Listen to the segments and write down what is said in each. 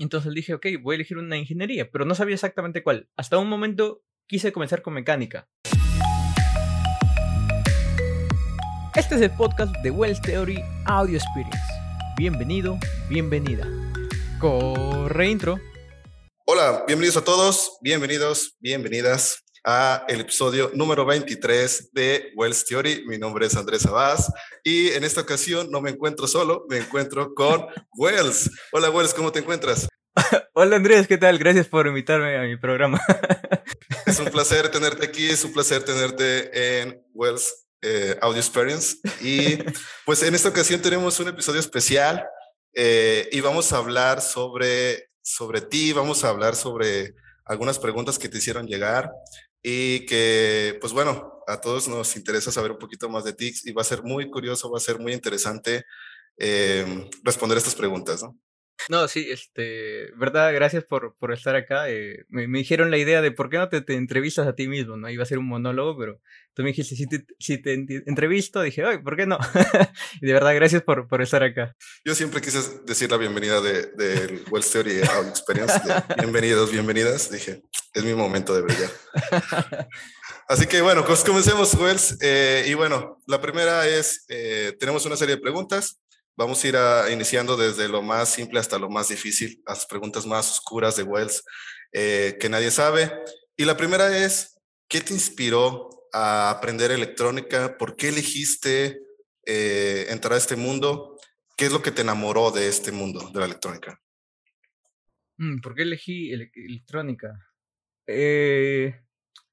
Entonces dije, ok, voy a elegir una ingeniería, pero no sabía exactamente cuál. Hasta un momento quise comenzar con mecánica. Este es el podcast de Wells Theory Audio Experience. Bienvenido, bienvenida. Corre intro. Hola, bienvenidos a todos, bienvenidos, bienvenidas a el episodio número 23 de Wells Theory. Mi nombre es Andrés Abás y en esta ocasión no me encuentro solo, me encuentro con Wells. Hola Wells, ¿cómo te encuentras? Hola Andrés, ¿qué tal? Gracias por invitarme a mi programa. es un placer tenerte aquí, es un placer tenerte en Wells eh, Audio Experience. Y pues en esta ocasión tenemos un episodio especial eh, y vamos a hablar sobre, sobre ti, vamos a hablar sobre algunas preguntas que te hicieron llegar y que, pues bueno, a todos nos interesa saber un poquito más de ti y va a ser muy curioso, va a ser muy interesante eh, responder estas preguntas, ¿no? No, sí, este, verdad, gracias por, por estar acá. Eh, me, me, dijeron la idea de por qué no te, te, entrevistas a ti mismo, ¿no? Iba a ser un monólogo, pero tú me dijiste, si te, entrevisto, dije, ay, ¿por qué no? de verdad, gracias por, por estar acá. Yo siempre quise decir la bienvenida del de, de Wells Theory Audio Experience. De bienvenidos, bienvenidas. Dije, es mi momento de brillar. Así que bueno, pues comencemos, Wells. Eh, y bueno, la primera es, eh, tenemos una serie de preguntas. Vamos a ir iniciando desde lo más simple hasta lo más difícil, las preguntas más oscuras de Wells eh, que nadie sabe. Y la primera es, ¿qué te inspiró a aprender electrónica? ¿Por qué elegiste eh, entrar a este mundo? ¿Qué es lo que te enamoró de este mundo de la electrónica? Mm, ¿Por qué elegí ele electrónica? Eh,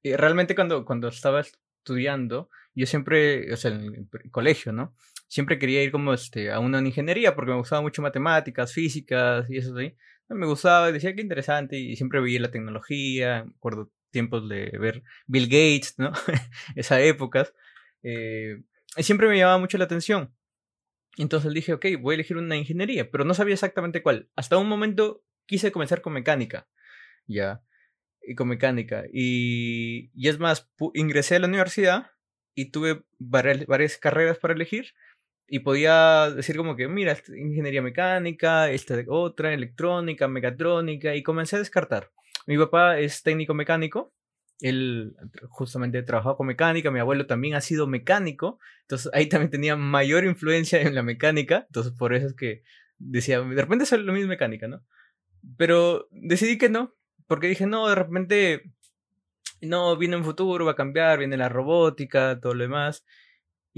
realmente cuando, cuando estaba estudiando, yo siempre, o sea, en el colegio, ¿no? Siempre quería ir como este, a una ingeniería porque me gustaba mucho matemáticas, físicas y eso así. Me gustaba, decía que interesante y siempre veía la tecnología, me acuerdo tiempos de ver Bill Gates, ¿no? Esas épocas. Eh, y siempre me llamaba mucho la atención. Entonces dije, ok, voy a elegir una ingeniería, pero no sabía exactamente cuál. Hasta un momento quise comenzar con mecánica, ya, y con mecánica. Y, y es más, ingresé a la universidad y tuve varias, varias carreras para elegir y podía decir como que, mira, ingeniería mecánica, esta otra, electrónica, mecatrónica, y comencé a descartar. Mi papá es técnico mecánico, él justamente trabajaba con mecánica, mi abuelo también ha sido mecánico, entonces ahí también tenía mayor influencia en la mecánica, entonces por eso es que decía, de repente es lo mismo mecánica, ¿no? Pero decidí que no, porque dije, no, de repente, no, viene un futuro, va a cambiar, viene la robótica, todo lo demás,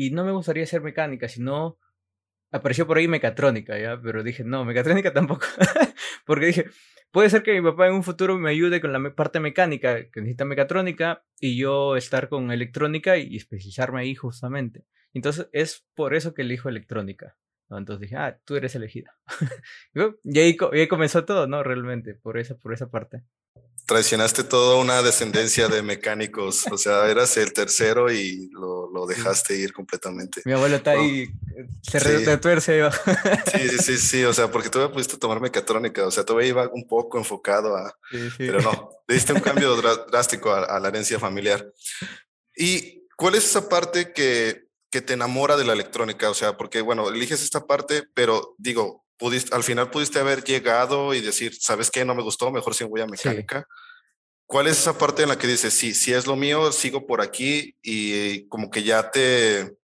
y no me gustaría ser mecánica, sino apareció por ahí mecatrónica, ¿ya? Pero dije, no, mecatrónica tampoco. Porque dije, puede ser que mi papá en un futuro me ayude con la parte mecánica, que necesita mecatrónica, y yo estar con electrónica y especializarme ahí justamente. Entonces es por eso que elijo electrónica. ¿no? Entonces dije, ah, tú eres elegida. y, ahí, y ahí comenzó todo, ¿no? Realmente, por esa, por esa parte traicionaste toda una descendencia de mecánicos. O sea, eras el tercero y lo, lo dejaste ir completamente. Mi abuelo está ahí, se sí. retuerce. Sí, sí, sí, sí. O sea, porque tú me pudiste tomar mecatrónica. O sea, todavía iba un poco enfocado a. Sí, sí. Pero no, diste un cambio drástico a, a, la herencia familiar. ¿Y cuál es esa parte que, que te enamora de la electrónica? O sea, porque, bueno, eliges esta parte, pero digo, pudiste, al final pudiste haber llegado y decir, ¿sabes qué? No me gustó, mejor si voy a mecánica. Sí. ¿Cuál es esa parte en la que dices, sí, si es lo mío, sigo por aquí y como que ya te,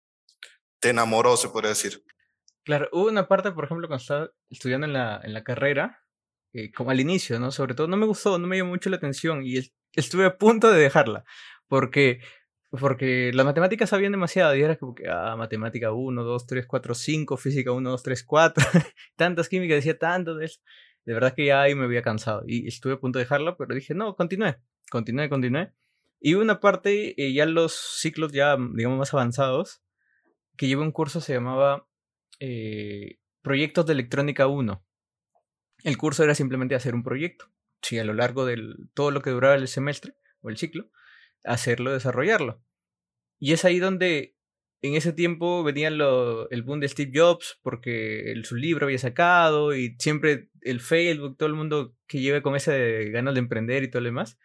te enamoró, se podría decir? Claro, hubo una parte, por ejemplo, cuando estaba estudiando en la, en la carrera, eh, como al inicio, ¿no? Sobre todo no me gustó, no me llamó mucho la atención y estuve a punto de dejarla, porque porque las matemáticas sabían demasiado y era como que, ah, matemática 1, 2, 3, 4, 5, física 1, 2, 3, 4, tantas químicas, decía tanto de eso. De verdad que ya ahí me había cansado y estuve a punto de dejarlo, pero dije, no, continué, continué, continué. Y una parte, eh, ya los ciclos ya, digamos, más avanzados, que llevé un curso se llamaba eh, Proyectos de Electrónica 1. El curso era simplemente hacer un proyecto. Sí, a lo largo de todo lo que duraba el semestre o el ciclo, hacerlo, desarrollarlo. Y es ahí donde en ese tiempo venía lo, el boom de Steve Jobs porque el, su libro había sacado y siempre el Facebook, todo el mundo que lleve con ese ganas de emprender y todo lo demás.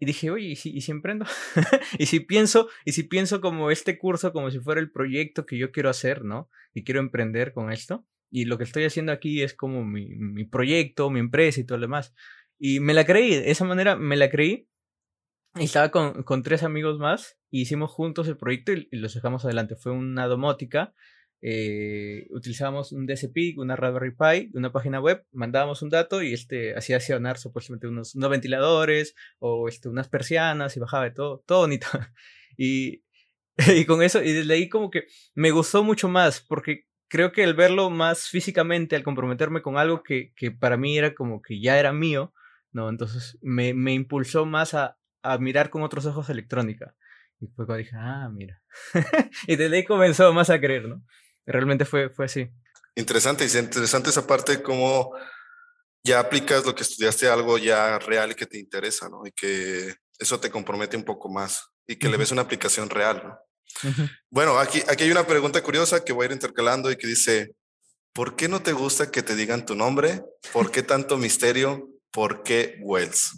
Y dije, oye, ¿y si, y emprendo? y si pienso, y si pienso como este curso, como si fuera el proyecto que yo quiero hacer, ¿no? Y quiero emprender con esto. y lo que estoy haciendo aquí es como mi, mi proyecto, mi empresa y todo lo demás. Y me la creí, de esa manera me la creí. Estaba con, con tres amigos más, y hicimos juntos el proyecto y, y lo sacamos adelante. Fue una domótica eh, utilizábamos un DSP, una Raspberry Pi, una página web, mandábamos un dato y este hacía accionar supuestamente unos, unos ventiladores o este, unas persianas y bajaba de todo, todo bonito. y, y con eso, y desde ahí como que me gustó mucho más porque creo que el verlo más físicamente, al comprometerme con algo que, que para mí era como que ya era mío, ¿no? Entonces me, me impulsó más a, a mirar con otros ojos electrónica. Y fue cuando dije, ah, mira. y desde ahí comenzó más a creer, ¿no? realmente fue, fue así. Interesante, y interesante esa parte cómo ya aplicas lo que estudiaste a algo ya real que te interesa, ¿no? Y que eso te compromete un poco más y que le ves una aplicación real, ¿no? Bueno, aquí, aquí hay una pregunta curiosa que voy a ir intercalando y que dice, ¿por qué no te gusta que te digan tu nombre? ¿Por qué tanto misterio? ¿Por qué Wells?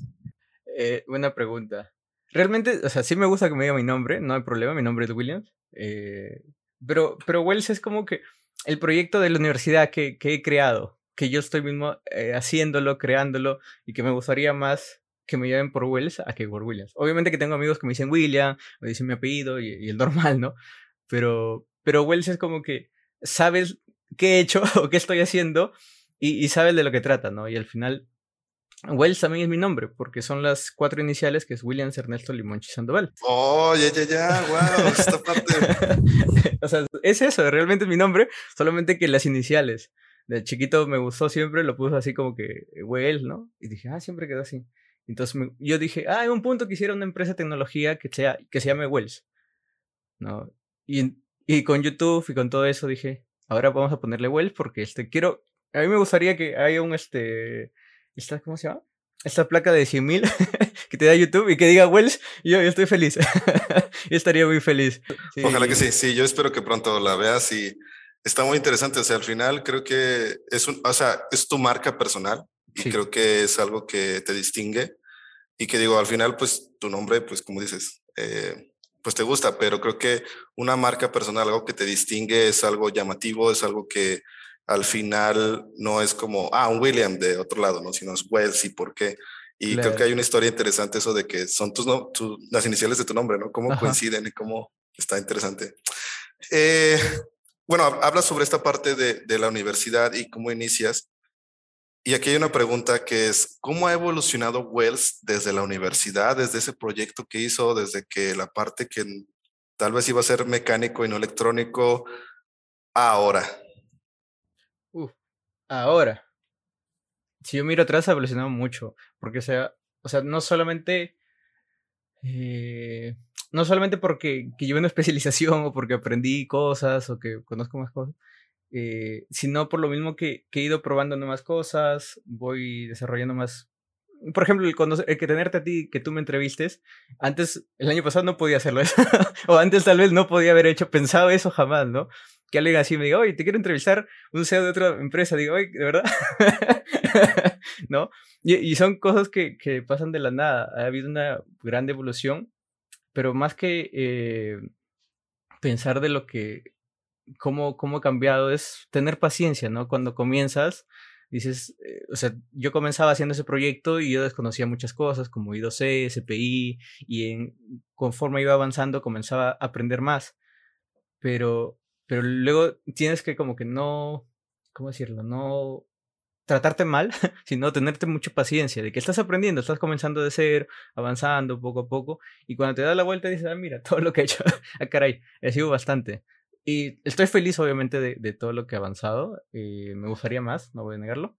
Eh, buena pregunta. Realmente, o sea, sí me gusta que me diga mi nombre, no hay problema, mi nombre es Williams. Eh, pero, pero Wells es como que el proyecto de la universidad que, que he creado, que yo estoy mismo eh, haciéndolo, creándolo, y que me gustaría más que me llamen por Wells a que por Williams. Obviamente que tengo amigos que me dicen William, me dicen mi apellido y, el normal, ¿no? Pero, pero Wells es como que sabes qué he hecho o qué estoy haciendo y, y sabes de lo que trata, ¿no? Y al final Wells también es mi nombre, porque son las cuatro iniciales que es Williams Ernesto Limonchi Sandoval. Oh, ya, ya, ya, wow, esta parte. o sea, es eso, realmente es mi nombre, solamente que las iniciales. De chiquito me gustó siempre, lo puse así como que Wells, ¿no? Y dije, ah, siempre quedó así. Entonces yo dije, ah, hay un punto quisiera una empresa de tecnología que, sea, que se llame Wells, ¿no? Y, y con YouTube y con todo eso dije, ahora vamos a ponerle Wells porque este, quiero, a mí me gustaría que haya un, este, esta, ¿cómo se llama? Esta placa de 100.000 que te da YouTube y que diga Wells, yo, yo estoy feliz. yo estaría muy feliz. Ojalá que sí, sí, yo espero que pronto la veas y está muy interesante. O sea, al final creo que es un, o sea, es tu marca personal y creo que es algo que te distingue y que digo, al final, pues tu nombre, pues como dices, eh, pues te gusta, pero creo que una marca personal, algo que te distingue es algo llamativo, es algo que al final no es como, ah, un William de otro lado, ¿no? Sino es Wells y por qué. Y creo que hay una historia interesante eso de que son tus, no, las iniciales de tu nombre, ¿no? Cómo coinciden y cómo está interesante. Eh, bueno, hablas sobre esta parte de, de, la universidad y cómo inicias. Y aquí hay una pregunta que es, ¿cómo ha evolucionado Wells desde la universidad, desde ese proyecto que hizo, desde que la parte que tal vez iba a ser mecánico y no electrónico, ahora? Ahora, si yo miro atrás, ha evolucionado mucho. Porque, o sea, o sea no solamente. Eh, no solamente porque que llevo una especialización o porque aprendí cosas o que conozco más cosas, eh, sino por lo mismo que, he ido probando nuevas cosas, voy desarrollando más. Por ejemplo, el, que tenerte a ti, que tú me entrevistes, antes, el año pasado no podía hacerlo o antes tal vez no podía haber hecho, pensado eso jamás, ¿no? Que alguien así me diga, oye, te quiero entrevistar un CEO de otra empresa. Digo, oye, ¿de verdad? ¿No? Y, son cosas que, que, pasan de la nada. Ha habido una gran evolución, pero más que eh, pensar de lo que, cómo, cómo ha cambiado, es tener paciencia, ¿no? Cuando comienzas, dices, eh, o sea, yo comenzaba haciendo ese proyecto y yo desconocía muchas cosas como I2C, SPI, y conforme iba avanzando comenzaba a aprender más. Pero pero luego tienes que como que no, ¿cómo decirlo? No tratarte mal, sino tenerte mucha paciencia, de que estás aprendiendo, estás comenzando de ser, avanzando poco a poco, y cuando te das la vuelta dices, ah, mira, todo lo que he hecho, ah, caray, he sido bastante. Y estoy feliz, obviamente, de, de todo lo que he avanzado, eh, me gustaría más, no voy a negarlo,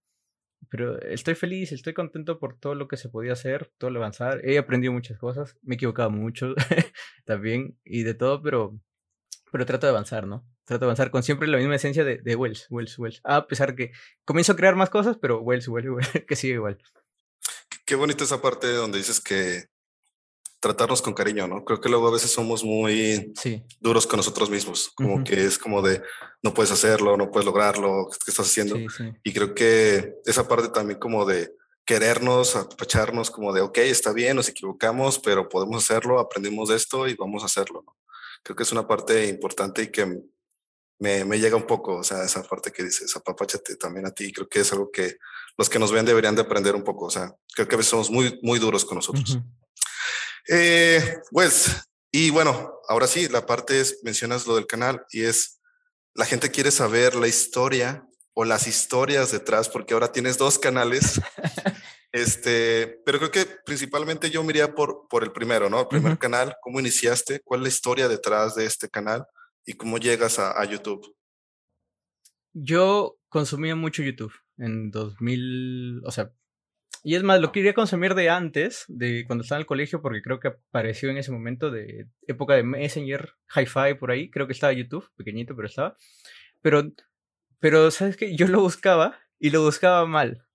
pero estoy feliz, estoy contento por todo lo que se podía hacer, todo lo avanzar, he aprendido muchas cosas, me he equivocado mucho también, y de todo, pero, pero trato de avanzar, ¿no? Trato de avanzar con siempre la misma esencia de, de Wells, Wells, Wells. A pesar que comienzo a crear más cosas, pero Wells, Wells, Wells, que sigue igual. Qué bonita esa parte donde dices que tratarnos con cariño, ¿no? Creo que luego a veces somos muy sí. duros con nosotros mismos, como uh -huh. que es como de no puedes hacerlo, no puedes lograrlo, ¿qué estás haciendo? Sí, sí. Y creo que esa parte también como de querernos, apapacharnos, como de, ok, está bien, nos equivocamos, pero podemos hacerlo, aprendimos de esto y vamos a hacerlo, ¿no? Creo que es una parte importante y que me, me, llega un poco, o sea, esa parte que dices, apapáchate también a ti, creo que es algo que los que nos ven deberían de aprender un poco, o sea, creo que a veces somos muy, muy duros con nosotros. eh, pues, y bueno, ahora sí, la parte es, mencionas lo del canal y es, la gente quiere saber la historia o las historias detrás, porque ahora tienes dos canales. este, pero creo que principalmente yo miraría por, por el primero, ¿no? El primer canal, ¿cómo iniciaste? ¿Cuál es la historia detrás de este canal? Y cómo llegas a, YouTube? Yo consumía mucho YouTube en 2000, o sea, y es más, lo quería consumir de antes, de cuando estaba en el colegio, porque creo que apareció en ese momento de época de Messenger, Hi-Fi, por ahí, creo que estaba YouTube, pequeñito, pero estaba. Pero, pero, ¿sabes qué? Yo lo buscaba y lo buscaba mal,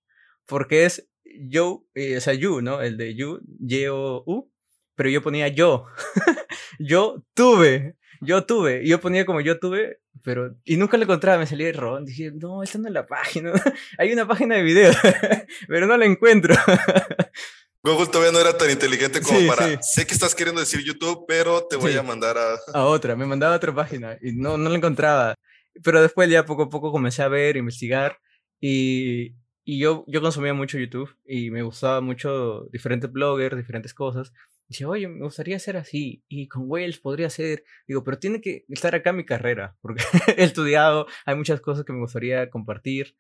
porque es yo, eh, o sea, you, ¿no? El de you, Y-O-U, pero yo ponía yo. yo tuve yo tuve, yo ponía como yo tuve, pero. Y nunca lo encontraba, me salía error. Dije, no, esta no es la página. Hay una página de video, pero no la encuentro. Google todavía no era tan inteligente como para. Sé que estás queriendo decir YouTube, pero te voy a mandar a. A otra, me mandaba a otra página y no, no la encontraba. Pero después ya poco a poco comencé a ver, investigar y, y yo, yo consumía mucho YouTube y me gustaba mucho diferentes bloggers, diferentes cosas. Dice, oye, me gustaría ser así, y con Wales podría ser, digo, pero tiene que estar acá mi carrera, porque he estudiado, hay muchas cosas que me gustaría compartir.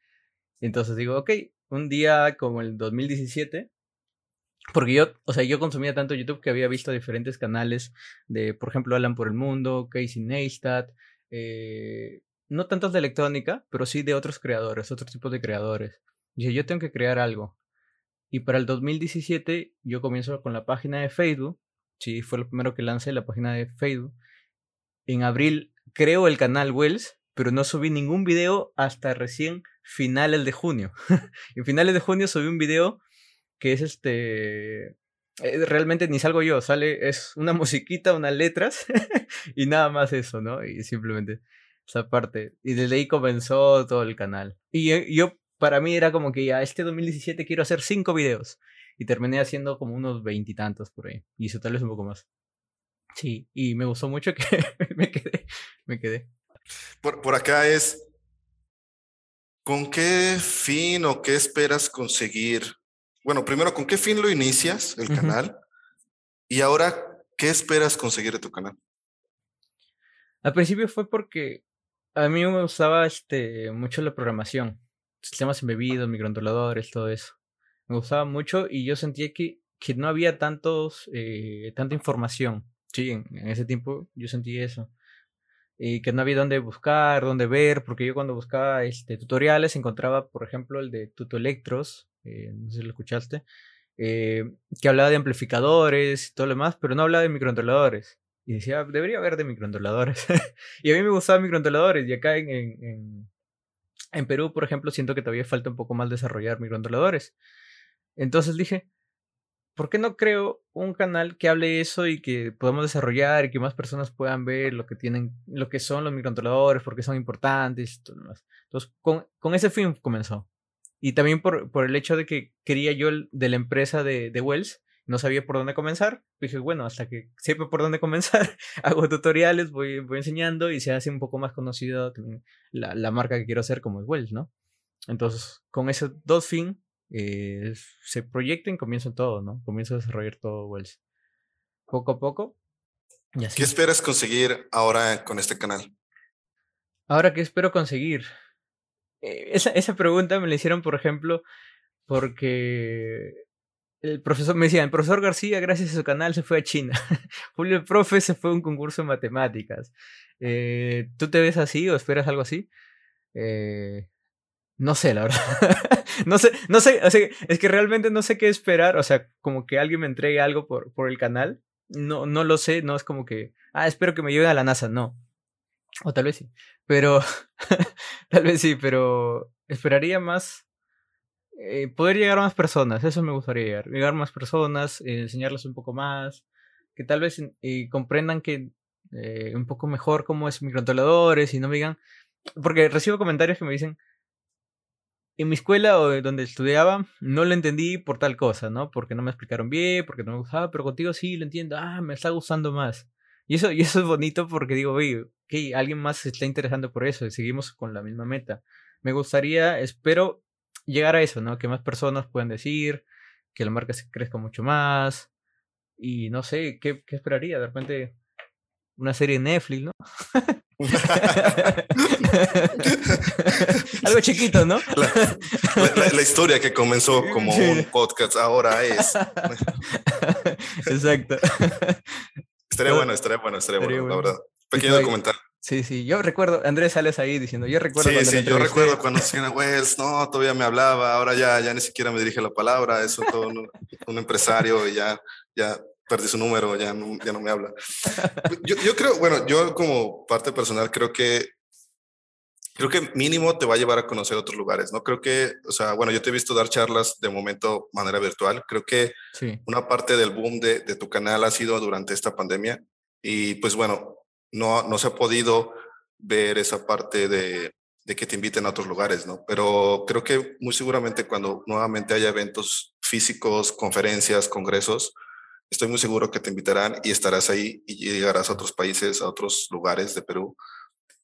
Entonces digo, ok, un día como el 2017, porque yo, o sea, yo consumía tanto YouTube que había visto diferentes canales de, por ejemplo, Alan por el Mundo, Casey Neistat, eh, no tantos de electrónica, pero sí de otros creadores, otros tipos de creadores. Dije, yo tengo que crear algo. Y para el 2017 yo comienzo con la página de Facebook. Sí, fue lo primero que lancé, la página de Facebook. En abril creo el canal Wells, pero no subí ningún video hasta recién finales de junio. en finales de junio subí un video que es este... Eh, realmente ni salgo yo, sale, es una musiquita, unas letras y nada más eso, ¿no? Y simplemente esa parte. Y desde ahí comenzó todo el canal. Y eh, yo para mí era como que ya este 2017 quiero hacer cinco videos. Y terminé haciendo como unos veintitantos por ahí. Y eso tal vez un poco más. Sí, y me gustó mucho que me quedé. Me quedé. Por, por acá es, ¿con qué fin o qué esperas conseguir? Bueno, primero, ¿con qué fin lo inicias el canal? Y ahora, ¿qué esperas conseguir de tu canal? Al principio fue porque a mí me gustaba este, mucho la programación sistemas embebidos, microcontroladores, todo eso. Me gustaba mucho y yo sentía que, que no había tantos, eh, tanta información. Sí, en, ese tiempo yo sentí eso. Y que no había dónde buscar, dónde ver, porque yo cuando buscaba este, tutoriales encontraba, por ejemplo, el de Tutoelectros, eh, no sé si lo escuchaste, eh, que hablaba de amplificadores y todo lo demás, pero no hablaba de microcontroladores. Y decía, debería haber de microcontroladores. y a mí me gustaban microcontroladores, y acá en, en Perú, por ejemplo, siento que todavía falta un poco más desarrollar microcontroladores. Entonces dije, ¿por qué no creo un canal que hable eso y que podamos desarrollar y que más personas puedan ver lo que tienen, lo que son los microcontroladores, por qué son importantes y todo lo demás? Entonces, con, ese fin comenzó. Y también por, el hecho de que quería yo de la empresa de Wells no sabía por dónde comenzar. Dije, bueno, hasta que sepa por dónde comenzar, hago tutoriales, voy, voy enseñando y se hace un poco más conocido la, la marca que quiero hacer como es Wells, ¿no? Entonces, con esos dos fin, eh, se proyecten, comienzo todo, ¿no? Comienzo a desarrollar todo Wells. Poco a poco. ¿Qué esperas conseguir ahora con este canal? Ahora, ¿qué espero conseguir? Eh, esa, esa pregunta me la hicieron, por ejemplo, porque el profesor me decía, el profesor García, gracias a su canal, se fue a China. Julio el profe se fue a un concurso de matemáticas. Eh, ¿Tú te ves así o esperas algo así? Eh, no sé, la verdad. no sé, no sé, es que realmente no sé qué esperar. O sea, como que alguien me entregue algo por, por el canal. No, no lo sé, no es como que, ah, espero que me lleven a la NASA, no. O tal vez sí. Pero, tal vez sí, pero esperaría más eh, poder llegar a más personas, eso me gustaría llegar, llegar a más personas, eh, enseñarles un poco más, que tal vez eh, comprendan que un poco mejor cómo es microcontroladores y no me digan, porque recibo comentarios que me dicen, en mi escuela o donde estudiaba no lo entendí por tal cosa, ¿no? Porque no me explicaron bien, porque no me gustaba, pero contigo sí lo entiendo, ah, me está gustando más. Y eso, y eso es bonito porque digo, oye, que alguien más se está interesando por eso y seguimos con la misma meta. Me gustaría, espero llegar a eso, ¿no? Que más personas puedan decir, que la marca se crezca mucho más. Y no sé, ¿qué, qué esperaría? De repente, una serie de Netflix, ¿no? Algo chiquito, ¿no? La, historia que comenzó como un podcast ahora es. Exacto. Estaría bueno, estaría bueno, estaría, bueno, la verdad. Pequeño documental. Sí, sí, yo recuerdo, Andrés sales ahí diciendo, yo recuerdo sí, Sí, yo recuerdo cuando decían, Wells, no, todavía me hablaba, ahora ya, ya ni siquiera me dirige la palabra, es todo un, un empresario y ya, ya perdí su número, ya no, ya no me habla. Yo, yo, creo, bueno, yo como parte personal creo que, creo que mínimo te va a llevar a conocer otros lugares, ¿no? Creo que, o sea, bueno, yo te he visto dar charlas de momento manera virtual, creo que sí. una parte del boom de, de tu canal ha sido durante esta pandemia y pues bueno, no, no se ha podido ver esa parte de, de que te inviten a otros lugares, ¿no? Pero creo que muy seguramente cuando nuevamente haya eventos físicos, conferencias, congresos, estoy muy seguro que te invitarán y estarás ahí y llegarás a otros países, a otros lugares de Perú.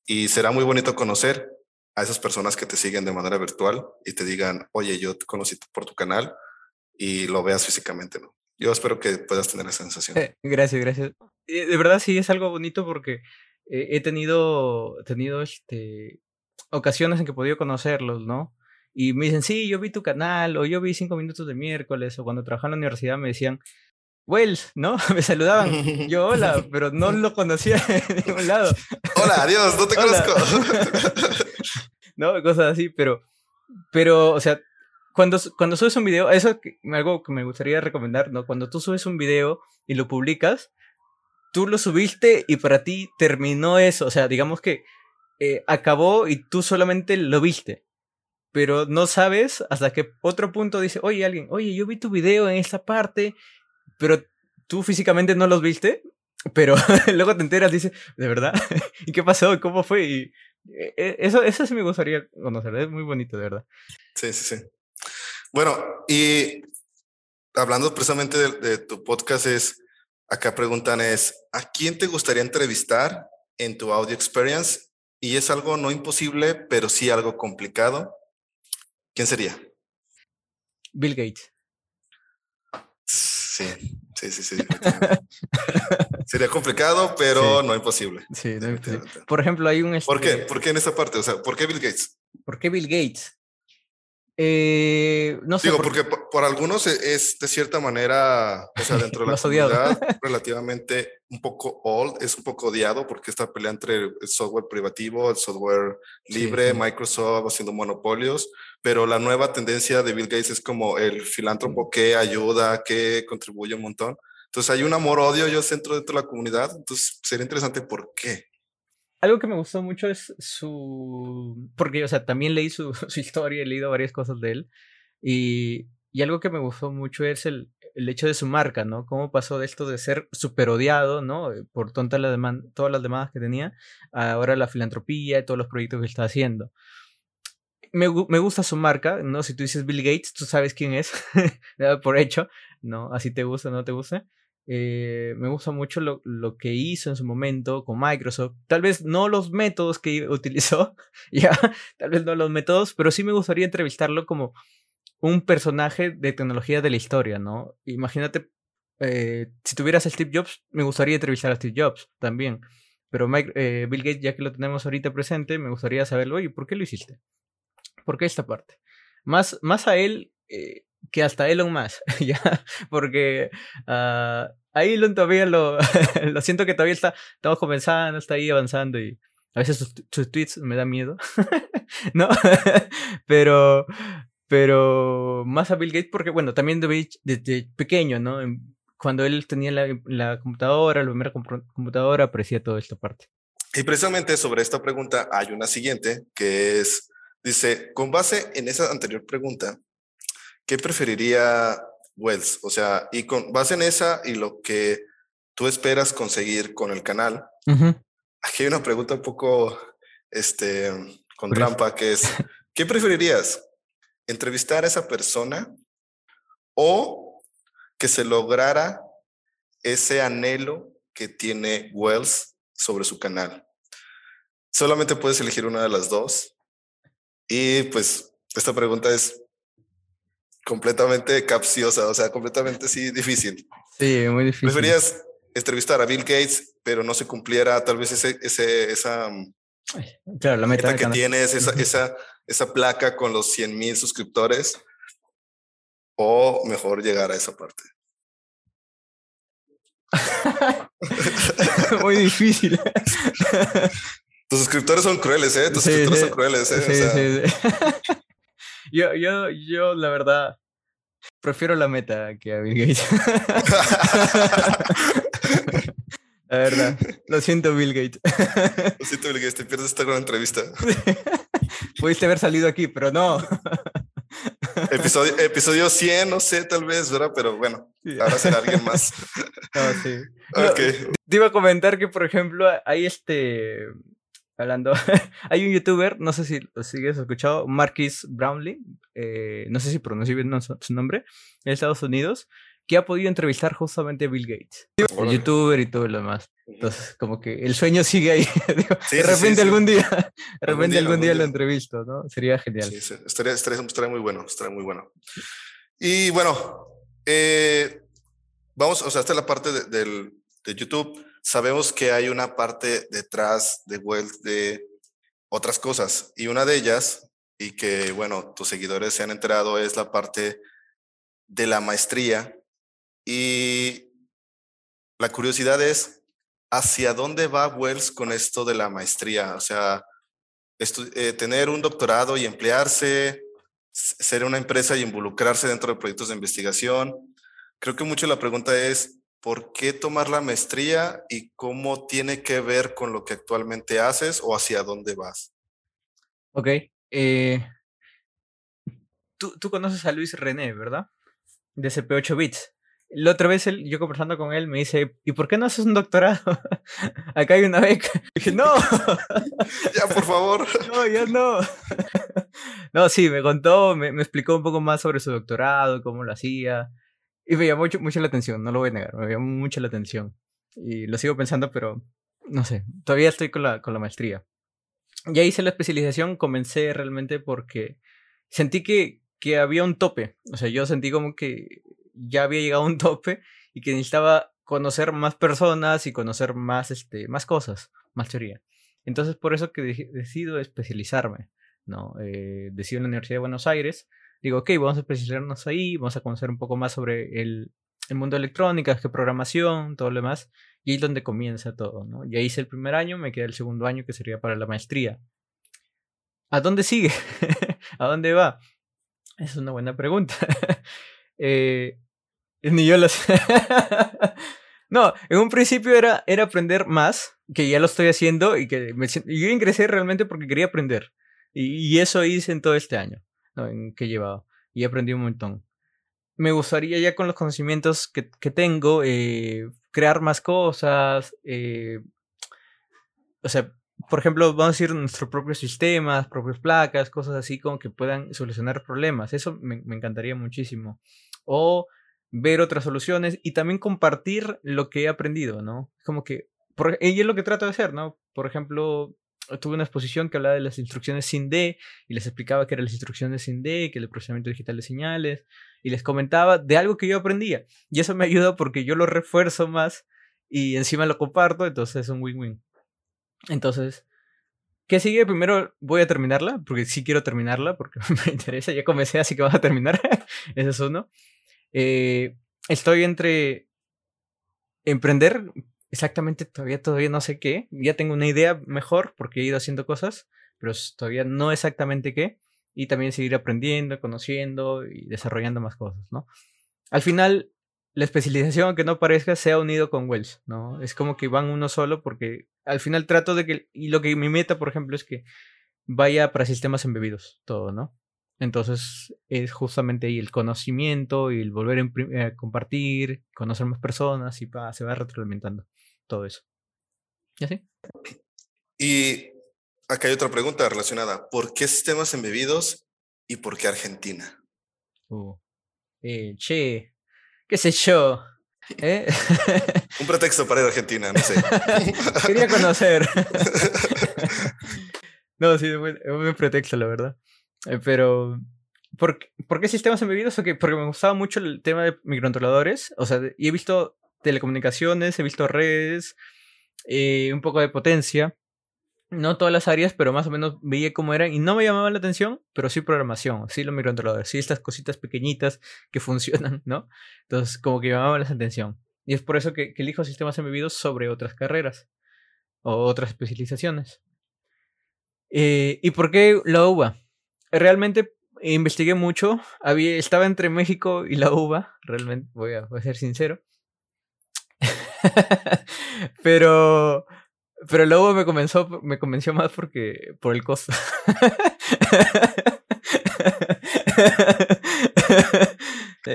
Y será muy bonito conocer a esas personas que te siguen de manera virtual y te digan, oye, yo te conocí por tu canal y lo veas físicamente, ¿no? Yo espero que puedas tener esa sensación. Eh, gracias, gracias. De verdad sí es algo bonito porque he tenido, tenido este, ocasiones en que he podido conocerlos, ¿no? Y me dicen, sí, yo vi tu canal, o yo vi cinco minutos de miércoles, o cuando trabajaba en la universidad me decían, Wells, ¿no? Me saludaban. Yo, hola, pero no lo conocía de ningún lado. Hola, adiós, no te conozco. no, cosas así, pero, pero, o sea, cuando, cuando subes un video, eso es algo que me gustaría recomendar, ¿no? Cuando tú subes un video y lo publicas, tú lo subiste y para ti terminó eso. O sea, digamos que eh, acabó y tú solamente lo viste. Pero no sabes hasta que otro punto dice, oye, alguien, oye, yo vi tu video en esta parte pero tú físicamente no los viste, pero luego te enteras, dices, ¿de verdad? ¿Y qué pasó? ¿Cómo fue? Y e, e, eso, eso sí me gustaría conocer, es muy bonito, de verdad. Sí, sí, sí. Bueno, y hablando precisamente de, tu podcast, es, acá preguntan es, ¿a quién te gustaría entrevistar en tu audio experience? Y es algo no imposible, pero sí algo complicado. ¿Quién sería? Bill Gates. Sí, sí, sí, sí. Sería complicado, pero no imposible. Sí, Por ejemplo, hay un... ¿Por qué? Este ¿Por qué en esa parte? O sea, ¿por qué Bill Gates? ¿Por qué Bill Gates? Eh, no sé. Digo, porque por, algunos e, es de cierta manera, o sea, dentro de la comunidad, relativamente un poco old, es un poco odiado porque esta pelea entre el software privativo, el software libre, Microsoft haciendo monopolios, pero la nueva tendencia de Bill Gates es como el filántropo que ayuda, que contribuye un montón. Entonces hay un amor-odio yo centro dentro de la comunidad, entonces sería interesante por qué. Algo que me gustó mucho es su... porque, o sea, también leí su, su historia, he leído varias cosas de él, y, y algo que me gustó mucho es el, el hecho de su marca, ¿no? Cómo pasó de esto de ser súper odiado, ¿no? Por tonta la todas las demandas que tenía, ahora la filantropía y todos los proyectos que está haciendo me, me, gusta su marca, ¿no? Si tú dices Bill Gates, tú sabes quién es, por hecho, ¿no? Así te gusta, no te gusta. Eh, me gusta mucho lo, lo, que hizo en su momento con Microsoft. Tal vez no los métodos que utilizó, ya, tal vez no los métodos, pero sí me gustaría entrevistarlo como un personaje de tecnología de la historia, ¿no? Imagínate, eh, si tuvieras a Steve Jobs, me gustaría entrevistar a Steve Jobs también. Pero Mike, eh, Bill Gates, ya que lo tenemos ahorita presente, me gustaría saberlo, oye, ¿por qué lo hiciste? ¿Por qué esta parte? Más, más a él que hasta Elon más, ¿ya? Porque uh, a Elon todavía lo, lo siento que todavía está, estamos comenzando, está ahí avanzando y a veces sus, tweets me dan miedo, ¿no? pero, pero más a Bill Gates porque, bueno, también desde, pequeño, ¿no? Cuando él tenía la, la computadora, la primera computadora, aparecía toda esta parte. Y precisamente sobre esta pregunta hay una siguiente que es Dice, con base en esa anterior pregunta, ¿qué preferiría Wells? O sea, y con base en esa y lo que tú esperas conseguir con el canal, aquí hay una pregunta un poco este, con trampa, que es, ¿qué preferirías? ¿Entrevistar a esa persona o que se lograra ese anhelo que tiene Wells sobre su canal? solamente puedes elegir una de las dos. Y pues esta pregunta es completamente capciosa, o sea, completamente sí difícil. Sí, muy difícil. ¿Preferías entrevistar a Bill Gates, pero no se cumpliera tal vez ese, ese, esa claro, la meta, que tienes, esa, esa, esa placa con los 100 mil suscriptores? ¿O mejor llegar a esa parte? muy difícil. Tus suscriptores son crueles, ¿eh? Tus suscriptores son crueles, ¿eh? yo, yo, yo, la verdad, prefiero la meta que a Bill Gates. la verdad. Lo siento, Bill Gates. Lo siento, Bill Gates. Te pierdes esta gran entrevista. Pudiste haber salido aquí, pero no. Episodio, episodio 100, no sé, tal vez, ¿verdad? Pero bueno, ahora será alguien más. No, sí. Okay. te iba a comentar que, por ejemplo, hay este hablando, hay un youtuber, no sé si lo sigues escuchado, Marquis Brownlee, eh, no sé si pronuncio bien su nombre, en Estados Unidos, que ha podido entrevistar justamente a Bill Gates, el youtuber y todo lo demás. Entonces, como que el sueño sigue ahí. de repente algún día, de repente algún día, lo entrevisto, ¿no? Sería genial. Sí, estaría, estaría, muy bueno, estaría muy bueno. Y bueno, eh, vamos, o sea, esta es la parte del, de YouTube sabemos que hay una parte detrás de Wealth de otras cosas y una de ellas, y que bueno, tus seguidores se han enterado, es la parte de la maestría y la curiosidad es, ¿hacia dónde va Wells con esto de la maestría? O sea, eh, tener un doctorado y emplearse, ser una empresa y involucrarse dentro de proyectos de investigación. Creo que mucho la pregunta es, ¿por qué tomar la maestría y cómo tiene que ver con lo que actualmente haces o hacia dónde vas? Ok. Eh, tú, tú, conoces a Luis René, ¿verdad? De CP8 Bits. La otra vez yo conversando con él me dice, ¿y por qué no haces un doctorado? Acá hay una beca. Y dije, no. ya, por favor. no, ya no. no, sí, me contó, me, me explicó un poco más sobre su doctorado, cómo lo hacía. Y me llamó mucho, mucho la atención, no lo voy a negar, me llamó mucho la atención. Y lo sigo pensando, pero no sé, todavía estoy con la, con la maestría. Ya hice la especialización, comencé realmente porque sentí que, que había un tope. O sea, yo sentí como que ya había llegado a un tope y que necesitaba conocer más personas y conocer más, este, más cosas, más teoría. Entonces, por eso que decido especializarme. ¿no? Eh, decido en la Universidad de Buenos Aires digo, ok, vamos a especializarnos ahí, vamos a conocer un poco más sobre el, el mundo de electrónica, qué programación, todo lo demás, y ahí es donde comienza todo, ¿no? Ya hice el primer año, me queda el segundo año que sería para la maestría. ¿A dónde sigue? ¿A dónde va? Es una buena pregunta. eh, ni yo lo sé. no, en un principio era, era aprender más, que ya lo estoy haciendo y que me, yo ingresé realmente porque quería aprender. Y, y eso hice en todo este año que he llevado y he aprendido un montón. Me gustaría ya con los conocimientos que, que tengo eh, crear más cosas, eh, o sea, por ejemplo, vamos a decir nuestros propios sistemas, propias placas, cosas así como que puedan solucionar problemas. Eso me, me encantaría muchísimo. O ver otras soluciones y también compartir lo que he aprendido, ¿no? Como que, por, y es lo que trato de hacer, ¿no? Por ejemplo, tuve una exposición que hablaba de las instrucciones sin D y les explicaba qué eran las instrucciones sin D, que el procesamiento digital de señales y les comentaba de algo que yo aprendía. Y eso me ayuda porque yo lo refuerzo más y encima lo comparto, entonces es un win-win. Entonces, ¿qué sigue? Primero voy a terminarla, porque sí quiero terminarla, porque me interesa, ya comencé, así que vamos a terminar. Ese es uno. Eh, estoy entre emprender, exactamente todavía, todavía no sé qué. Ya tengo una idea mejor porque he ido haciendo cosas, pero todavía no exactamente qué. Y también seguir aprendiendo, conociendo y desarrollando más cosas, ¿no? Al final, la especialización, aunque no parezca, se ha unido con Wells, ¿no? Es como que van uno solo porque al final trato de que, y lo que mi meta, por ejemplo, es que vaya para sistemas embebidos, todo, ¿no? Entonces es justamente ahí el conocimiento y el volver a eh, compartir, conocer más personas y se va retroalimentando todo eso. ¿Y así? Y acá hay otra pregunta relacionada. ¿Por qué sistemas embebidos y por qué Argentina? Uh, eh, che, qué sé yo. ¿Eh? Un pretexto para ir a Argentina, no sé. Quería conocer. no, sí, es un pretexto, la verdad. Eh, pero, ¿por, ¿por, qué sistemas embebidos? Okay, porque me gustaba mucho el tema de microcontroladores. O sea, y he visto telecomunicaciones, he visto redes, eh, un poco de potencia. No todas las áreas, pero más o menos veía cómo eran y no me llamaba la atención, pero sí programación, sí los microcontroladores, sí estas cositas pequeñitas que funcionan, ¿no? Entonces, como que llamaban la atención. Y es por eso que, que elijo sistemas embebidos sobre otras carreras o otras especializaciones. Eh, ¿Y por qué la uva? Realmente investigué mucho. Había, estaba entre México y la uva. Realmente, voy a, ser sincero. pero, pero uva me, comenzó, me convenció más porque, por el costo.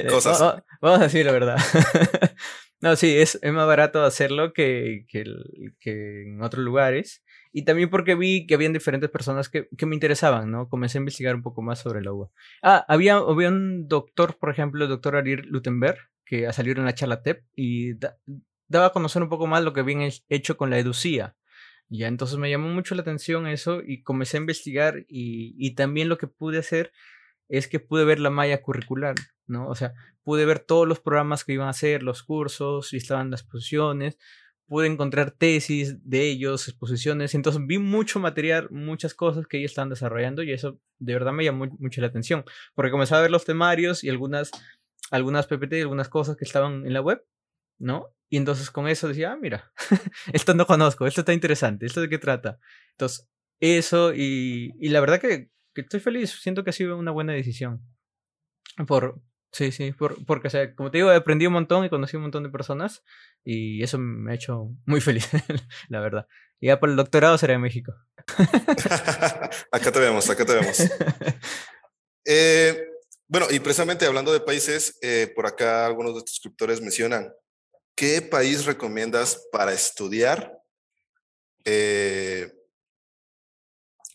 Cosas. Vamos a decir la verdad. no, sí, es, es más barato hacerlo que, que, que en otros lugares. Y también porque vi que habían diferentes personas que, que, me interesaban, ¿no? Comencé a investigar un poco más sobre la uva. Ah, había, había un doctor, por ejemplo, el doctor Ariel Lutenberg, que ha salido en la charla TEP y daba a conocer un poco más lo que habían hecho con la educía. Ya, entonces me llamó mucho la atención eso y comencé a investigar y, y también lo que pude hacer es que pude ver la malla curricular, ¿no? O sea, pude ver todos los programas que iban a hacer, los cursos, y estaban las posiciones, pude encontrar tesis de ellos, exposiciones, entonces vi mucho material, muchas cosas que ellos estaban desarrollando y eso de verdad me llamó mucho la atención, porque comenzaba a ver los temarios y algunas, algunas PPT algunas cosas que estaban en la web, ¿no? Y entonces con eso decía, ah, mira, esto no conozco, esto está interesante, esto de qué trata. Entonces, eso y, y la verdad que, que estoy feliz, siento que ha sido una buena decisión. Por, Sí, sí, porque, o sea, como te digo, aprendí un montón y conocí un montón de personas y eso me ha hecho muy feliz, la verdad. Y ya por el doctorado será en México. acá te vemos, acá te vemos. Eh, bueno, y precisamente hablando de países, eh, por acá algunos de tus suscriptores mencionan, ¿qué país recomiendas para estudiar eh,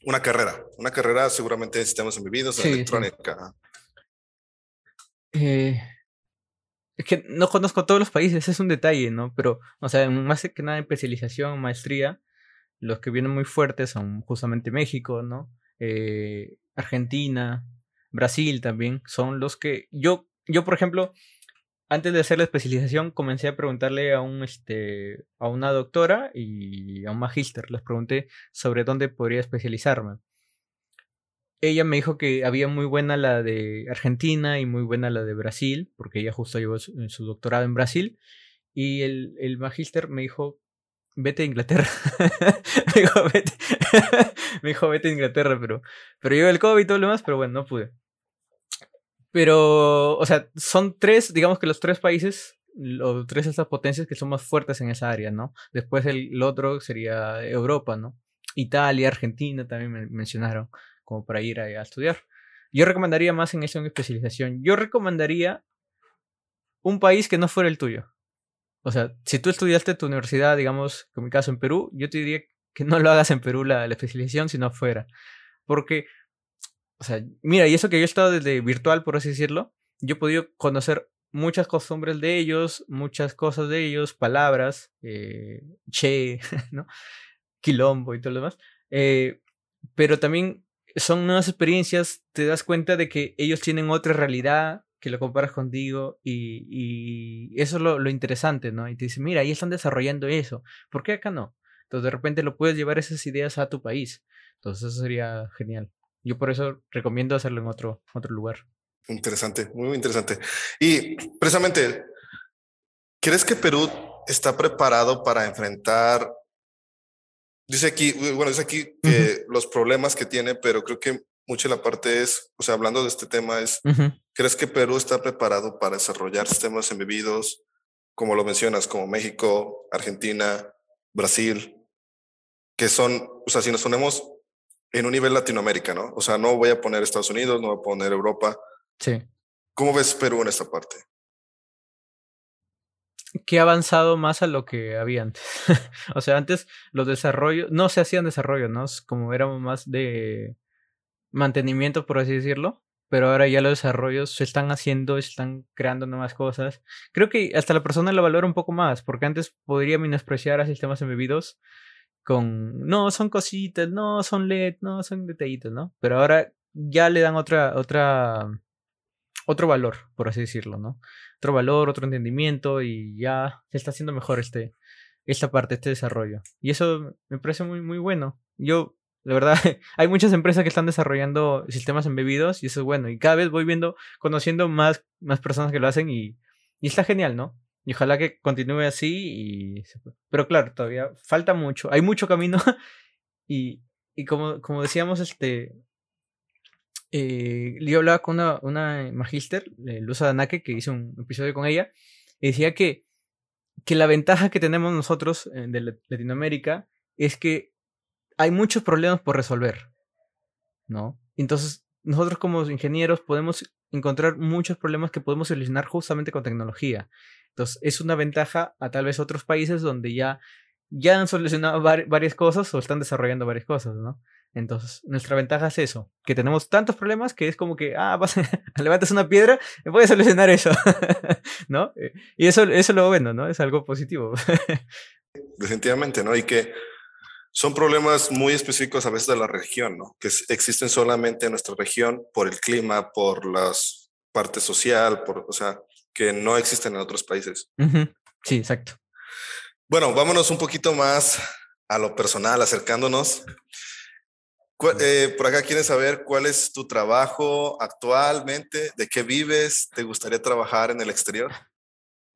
una carrera? Una carrera seguramente en sistemas embebidos, en electrónica. Eh, es que no conozco todos los países, es un detalle, ¿no? Pero, o sea, más que nada especialización, maestría, los que vienen muy fuertes son justamente México, ¿no? Eh, Argentina, Brasil también, son los que yo, yo por ejemplo, antes de hacer la especialización comencé a preguntarle a un este a una doctora y a un magíster, les pregunté sobre dónde podría especializarme ella me dijo que había muy buena la de Argentina y muy buena la de Brasil, porque ella justo llevó su, doctorado en Brasil. Y el, el magíster me dijo, vete a Inglaterra. me, dijo, vete. me dijo, vete a Inglaterra, pero, pero yo el COVID y todo lo demás, pero bueno, no pude. Pero, o sea, son tres, digamos que los tres países, los tres estas potencias que son más fuertes en esa área, ¿no? Después el, otro sería Europa, ¿no? Italia, Argentina también me mencionaron como para ir a, estudiar. Yo recomendaría más en esa especialización. Yo recomendaría un país que no fuera el tuyo. O sea, si tú estudiaste tu universidad, digamos, en mi caso en Perú, yo te diría que no lo hagas en Perú la, la especialización, sino afuera. Porque, o sea, mira, y eso que yo he estado desde virtual, por así decirlo, yo he podido conocer muchas costumbres de ellos, muchas cosas de ellos, palabras, eh, che, ¿no? Quilombo y todo lo demás. Eh, pero también son nuevas experiencias, te das cuenta de que ellos tienen otra realidad que lo comparas contigo y, y eso es lo, lo, interesante, ¿no? Y te dice, mira, ahí están desarrollando eso, ¿por qué acá no? Entonces de repente lo puedes llevar esas ideas a tu país. Entonces eso sería genial. Yo por eso recomiendo hacerlo en otro, otro lugar. Interesante, muy interesante. Y precisamente, ¿crees que Perú está preparado para enfrentar Dice aquí, bueno, dice aquí que los problemas que tiene, pero creo que mucho la parte es, o sea, hablando de este tema es, ¿crees que Perú está preparado para desarrollar sistemas embebidos, como lo mencionas, como México, Argentina, Brasil, que son, o sea, si nos ponemos en un nivel Latinoamérica, ¿no? O sea, no voy a poner Estados Unidos, no voy a poner Europa. Sí. ¿Cómo ves Perú en esta parte? que ha avanzado más a lo que había antes. o sea, antes los desarrollos, no se hacían desarrollos, ¿no? Como éramos más de mantenimiento, por así decirlo. Pero ahora ya los desarrollos se están haciendo, se están creando nuevas cosas. Creo que hasta la persona lo valora un poco más, porque antes podría menospreciar a sistemas embebidos con, no, son cositas, no, son LED, no, son detallitos, ¿no? Pero ahora ya le dan otra, otra, otro valor, por así decirlo, ¿no? Otro valor, otro entendimiento y ya se está haciendo mejor este, esta parte, este desarrollo. Y eso me parece muy, muy bueno. Yo, de verdad, hay muchas empresas que están desarrollando sistemas embebidos y eso es bueno. Y cada vez voy viendo, conociendo más, más personas que lo hacen y, y está genial, ¿no? Y ojalá que continúe así. Y... Pero claro, todavía falta mucho. Hay mucho camino. y, y como, como decíamos, este. Eh, yo hablaba con una, una magíster, eh, Luza Danake, que hizo un episodio con ella, y decía que, que la ventaja que tenemos nosotros eh, de Latinoamérica es que hay muchos problemas por resolver, ¿no? Entonces, nosotros como ingenieros podemos encontrar muchos problemas que podemos solucionar justamente con tecnología. Entonces, es una ventaja a tal vez otros países donde ya, ya han solucionado varias cosas o están desarrollando varias cosas, ¿no? Entonces, nuestra ventaja es eso, que tenemos tantos problemas que es como que, ah, vas levantas una piedra, puedes solucionar eso, ¿no? Eh, y eso, eso lo bueno, ¿no? Es algo positivo. Definitivamente, ¿no? Y que son problemas muy específicos a veces de la región, ¿no? Que existen solamente en nuestra región por el clima, por las partes social, por, o sea, que no existen en otros países. Sí, exacto. Bueno, vámonos un poquito más a lo personal, acercándonos. Eh, por acá quieren saber cuál es tu trabajo actualmente, de qué vives, te gustaría trabajar en el exterior.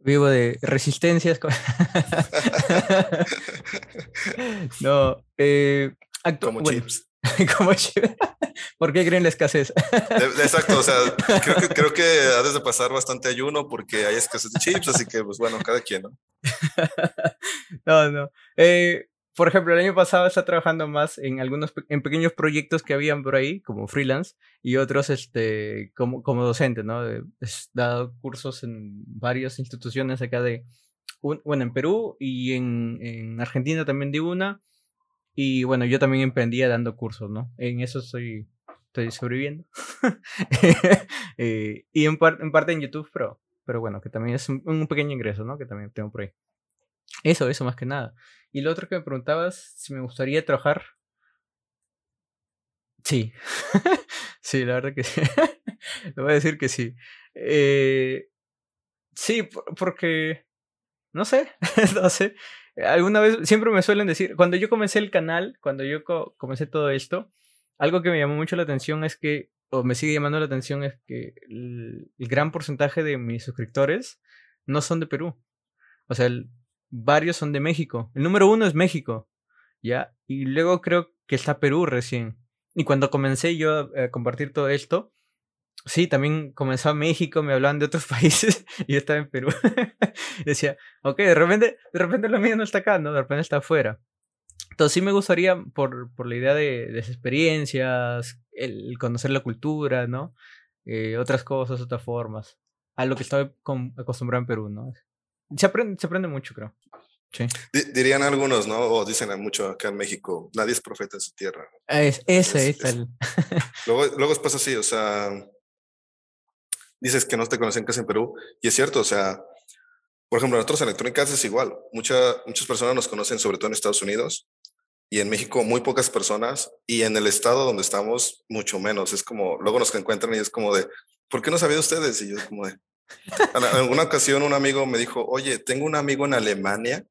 Vivo de resistencias. no, eh, como chips. como chips. ¿Por qué creen la escasez? Exacto, o sea, creo que, creo que ha de pasar bastante ayuno porque hay escasez de chips, así que pues bueno, cada quien, ¿no? no, no. Eh, por ejemplo, el año pasado estaba trabajando más en algunos en pequeños proyectos que habían por ahí, como freelance, y otros este, como, como docente, ¿no? He dado cursos en varias instituciones acá de, bueno, en Perú y en, en, Argentina también di una, y bueno, yo también emprendía dando cursos, ¿no? En eso estoy, estoy sobreviviendo. Eh, y en, en, parte en YouTube, pero, pero bueno, que también es un, un pequeño ingreso, ¿no? Que también tengo por ahí. Eso, eso más que nada. Y lo otro que me preguntabas, si me gustaría trabajar. Sí. sí, la verdad que sí. Le voy a decir que sí. Eh, sí, porque. No sé, no sé. Alguna vez, siempre me suelen decir, cuando yo comencé el canal, cuando yo comencé todo esto, algo que me llamó mucho la atención es que, o me sigue llamando la atención, es que el, el gran porcentaje de mis suscriptores no son de Perú. O sea, el, varios son de México. El número uno es México, ¿ya? Y luego creo que está Perú recién. Y cuando comencé yo a, compartir todo esto, sí, también comenzó a México, me hablaban de otros países y yo estaba en Perú. decía, ok, de repente, de repente lo mío no está acá, ¿no? De repente está afuera. Entonces sí me gustaría, por, por la idea de, de experiencias, el conocer la cultura, ¿no? Eh, otras cosas, otras formas, a lo que estoy acostumbrado en Perú, ¿no? Se aprende, se aprende mucho, creo. Sí. Dirían algunos, ¿no? O dicen mucho acá en México, nadie es profeta en su tierra. Es, ese es, el... luego, luego pasa así, o sea, dices que no te conocen casi en Perú, y es cierto, o sea, por ejemplo, nosotros en Electrónicas es igual. Mucha, muchas personas nos conocen, sobre todo en Estados Unidos, y en México muy pocas personas, y en el estado donde estamos, mucho menos. Es como, luego nos encuentran y es como de, ¿por qué no sabían ustedes? Y yo como de, en alguna ocasión un amigo me dijo, oye, tengo un amigo en Alemania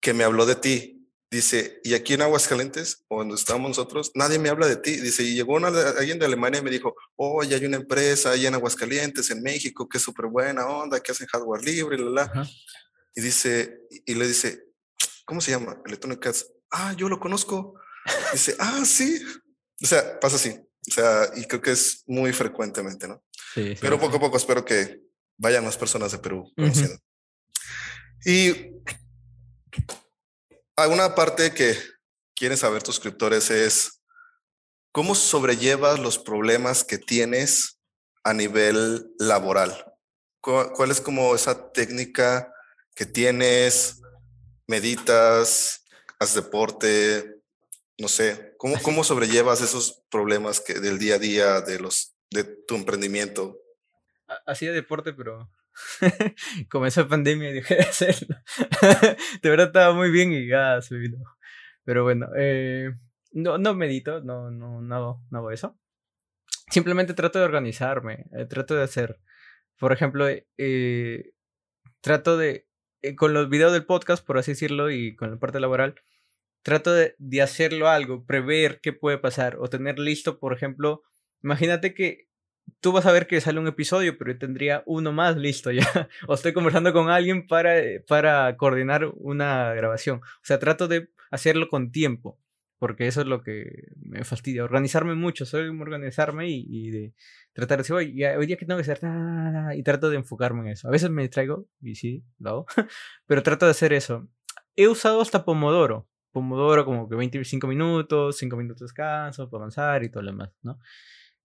que me habló de ti. Dice, y aquí en Aguascalientes, o donde estamos nosotros, nadie me habla de ti. Dice, y llegó alguien de Alemania y me dijo, oye, hay una empresa ahí en Aguascalientes, en México, que es súper buena onda, que hacen hardware libre, la, la. Y dice, y le dice, ¿cómo se llama? Electronic Cats. Ah, yo lo conozco. Dice, ah, sí. O sea, pasa así. O sea, y creo que es muy frecuentemente, ¿no? Sí, Pero poco a poco espero que vayan más personas de Perú conociendo. Y alguna parte que quieren saber tus suscriptores es cómo sobrellevas los problemas que tienes a nivel laboral. ¿Cuál es como esa técnica que tienes? ¿Meditas? ¿Haces deporte? No sé, ¿cómo, cómo sobrellevas esos problemas que, del día a día de, los, de tu emprendimiento? Hacía deporte, pero comenzó la pandemia y dejé de hacerlo. de verdad estaba muy bien y ya se vino. Pero bueno, eh, no, no medito, no, no, no, no hago eso. Simplemente trato de organizarme, eh, trato de hacer, por ejemplo, eh, trato de, con los videos del podcast, por así decirlo, y con la parte laboral, trato de, de hacerlo algo, prever qué puede pasar o tener listo, por ejemplo, imagínate que tú vas a ver que sale un episodio, pero yo tendría uno más listo ya. o estoy conversando con alguien para, para coordinar una grabación. O sea, trato de hacerlo con tiempo, porque eso es lo que me fastidia. Organizarme mucho, soy organizarme y, de tratar de decir, hoy día que tengo que hacer, y trato de enfocarme en eso. A veces me distraigo, y sí, lo hago, pero trato de hacer eso. He usado hasta Pomodoro. Pomodoro como que 25 minutos, 5 minutos de descanso para avanzar y todo lo demás, ¿no?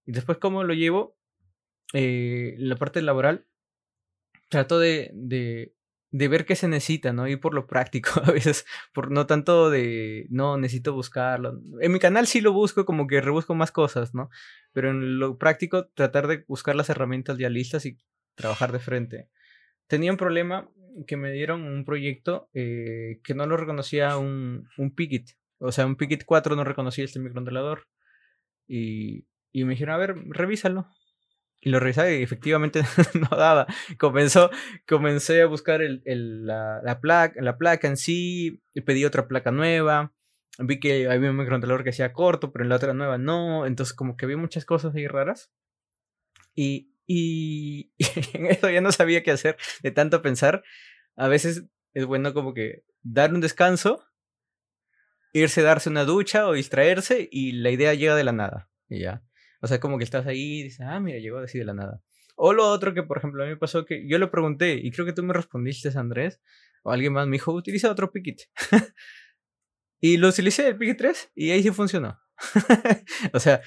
Y después, ¿cómo lo llevo? Eh, la parte laboral, trato de, de, ver qué se necesita, ¿no? Ir por lo práctico, a veces, por no tanto de, no, necesito buscarlo. En mi canal sí lo busco, como que rebusco más cosas, ¿no? Pero en lo práctico, tratar de buscar las herramientas ya listas y trabajar de frente. Tenía un problema que me dieron un proyecto eh, que no lo reconocía un, un. O sea, un Picket 4 no reconocía este microcontrolador. Y y me dijeron, a ver, revísalo. Y lo revisé y efectivamente no daba. Comenzó, comencé a buscar el, el, la, la, placa, la placa en sí, y pedí otra placa nueva. Vi que había un microcontrolador que hacía corto, pero en la otra nueva no. Entonces como que había muchas cosas ahí raras. Y, y, y en eso ya no sabía qué hacer de tanto pensar. A veces es bueno como que dar un descanso, irse a darse una ducha o distraerse y la idea llega de la nada. Y ya. O sea, como que estás ahí y dices, ah, mira, llegó así de la nada. O lo otro que, por ejemplo, a mí me pasó que yo le pregunté, y creo que tú me respondiste, Andrés, o alguien más me dijo, utiliza otro Piquet. y lo utilicé, el Piquet 3, y ahí sí funcionó. o sea,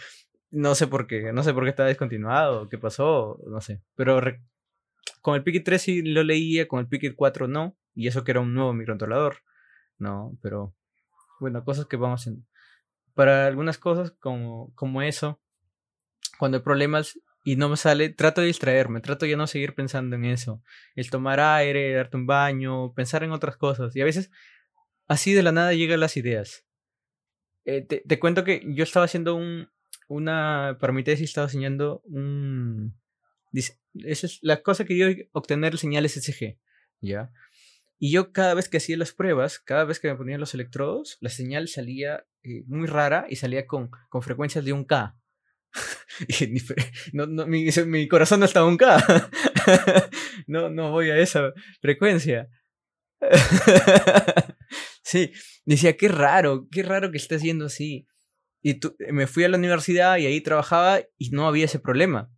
no sé por qué, no sé por qué estaba descontinuado, qué pasó, no sé. Pero con el Piquet 3 sí lo leía, con el Piquet 4 no, y eso que era un nuevo microcontrolador. No, pero bueno, cosas que vamos haciendo. Para algunas cosas como, como eso, cuando hay problemas y no me sale, trato de distraerme, trato ya no seguir pensando en eso. El tomar aire, darte un baño, pensar en otras cosas. Y a veces así de la nada llegan las ideas. Eh, te, cuento que yo estaba haciendo un, una, para mi tesis estaba enseñando un... Esa es la cosa que yo obtener señales SG, ¿ya? Y yo cada vez que hacía las pruebas, cada vez que me ponían los electrodos, la señal salía eh, muy rara y salía con, con frecuencias de un K. No, mi, mi, corazón no está un K. no, no voy a esa frecuencia. sí, decía, qué raro, qué raro que esté haciendo así. Y me fui a la universidad y ahí trabajaba y no había ese problema.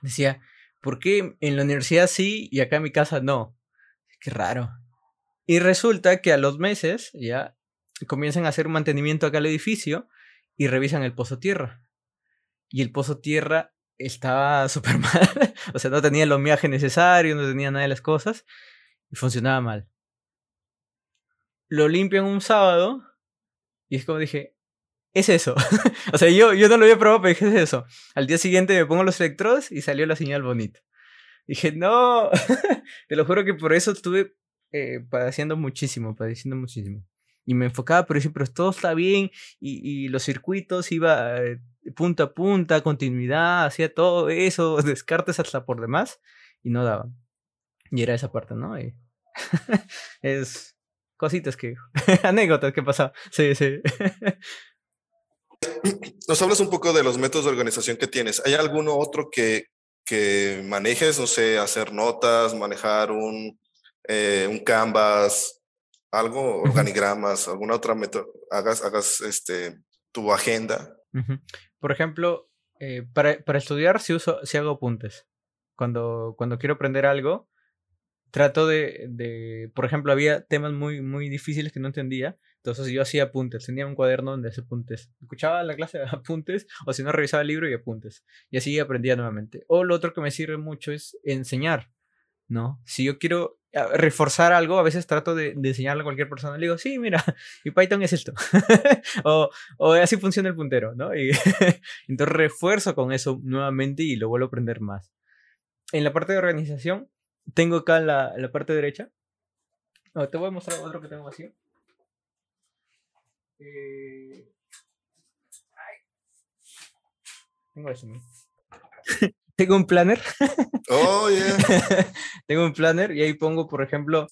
Decía, ¿por qué en la universidad sí y acá en mi casa no? Qué raro. Y resulta que a los meses ya comienzan a hacer un mantenimiento acá al edificio y revisan el pozo tierra y el pozo tierra estaba súper mal. o sea, no tenía el homeaje necesario, no tenía nada de las cosas y funcionaba mal. Lo limpian un sábado y es como dije, es eso. o sea, yo, yo no lo había probado, pero dije, es eso. Al día siguiente me pongo los electrodos y salió la señal bonita. Dije, no, te lo juro que por eso estuve eh, padeciendo muchísimo, padeciendo muchísimo. Y me enfocaba, pero sí, pero todo está bien y, y los circuitos iba eh, punta a punta, continuidad, hacía todo eso, descartes hasta por demás, y no daban. Y era esa parte, ¿no? es cositas que, anécdotas que pasaban. Sí, sí. Nos hablas un poco de los métodos de organización que tienes. ¿Hay alguno otro que, que manejes? No sé, hacer notas, manejar un, eh, un canvas, algo, organigramas, alguna otra método, hagas, hagas este, tu agenda. Por ejemplo, eh, para, para, estudiar si, uso, si hago apuntes. Cuando, cuando quiero aprender algo, trato de, de, por ejemplo, había temas muy, muy difíciles que no entendía, entonces yo hacía apuntes, tenía un cuaderno donde hacía apuntes. Escuchaba la clase de apuntes, o si no, revisaba el libro y apuntes. Y así aprendía nuevamente. O lo otro que me sirve mucho es enseñar, ¿no? Si yo quiero reforzar algo, a veces trato de, enseñarle a cualquier persona. Le digo, sí, mira, y Python es esto. o, así funciona el puntero, ¿no? Y entonces refuerzo con eso nuevamente y lo vuelvo a aprender más. En la parte de organización, tengo acá la, la parte derecha. te voy a mostrar otro que tengo así. Eh, tengo eso. Tengo un planner. Oh, yeah. tengo un planner y ahí pongo, por ejemplo,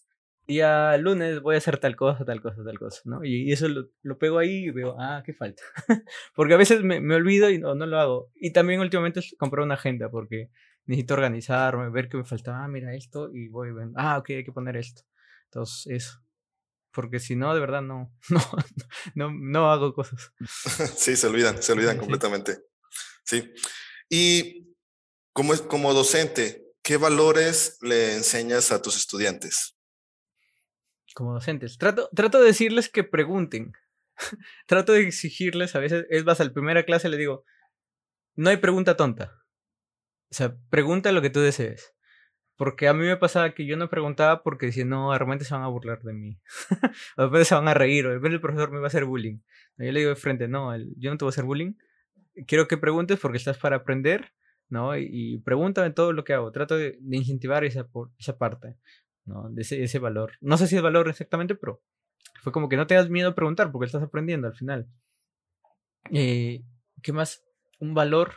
día lunes voy a hacer tal cosa, tal cosa, tal cosa, ¿no? Y, eso lo, lo, pego ahí y veo, ah, qué falta. porque a veces me, me olvido y no, no, lo hago. Y también últimamente compré una agenda porque necesito organizarme, ver qué me faltaba, ah, mira esto y voy viendo, ah, ok, hay que poner esto. Entonces, eso. Porque si no, de verdad no, no, no, no hago cosas. sí, se olvidan, se olvidan completamente. Sí. Y como, como docente, ¿qué valores le enseñas a tus estudiantes? Como docentes, trato, trato de decirles que pregunten. trato de exigirles, a veces, es más, al primera clase le digo, no hay pregunta tonta. O sea, pregunta lo que tú desees. Porque a mí me pasaba que yo no preguntaba porque si no, realmente se van a burlar de mí. o después se van a reír, o el profesor me va a hacer bullying. Yo le digo de frente, no, yo no te voy a hacer bullying. Quiero que preguntes porque estás para aprender, ¿no? Y, pregúntame todo lo que hago. Trato de, incentivar esa, esa parte, ¿no? De ese, valor. No sé si es valor exactamente, pero fue como que no te das miedo a preguntar porque estás aprendiendo al final. Eh, ¿Qué más? Un valor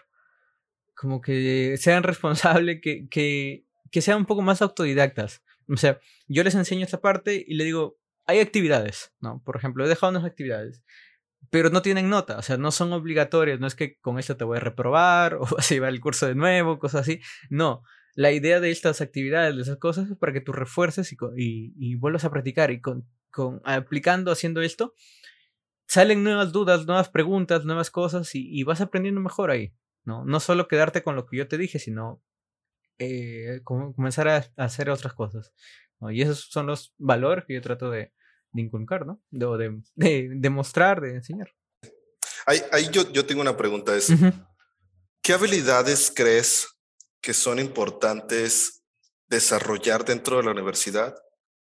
como que sean responsables, que, que, que sean un poco más autodidactas. O sea, yo les enseño esta parte y le digo, hay actividades, ¿no? Por ejemplo, he dejado unas actividades, pero no tienen nota, o sea, no son obligatorias, no es que con esto te voy a reprobar o vas a llevar el curso de nuevo, cosas así. No, la idea de estas actividades, de esas cosas, es para que tú refuerces y, y, y vuelvas a practicar y con, con, aplicando, haciendo esto, salen nuevas dudas, nuevas preguntas, nuevas cosas y, y vas aprendiendo mejor ahí. ¿no? No solo quedarte con lo que yo te dije, sino eh, comenzar a, hacer otras cosas. Y esos son los valores que yo trato de, inculcar, ¿no? De, de, de, mostrar, de enseñar. Ahí, ahí yo, yo, tengo una pregunta. Es, ¿Qué habilidades crees que son importantes desarrollar dentro de la universidad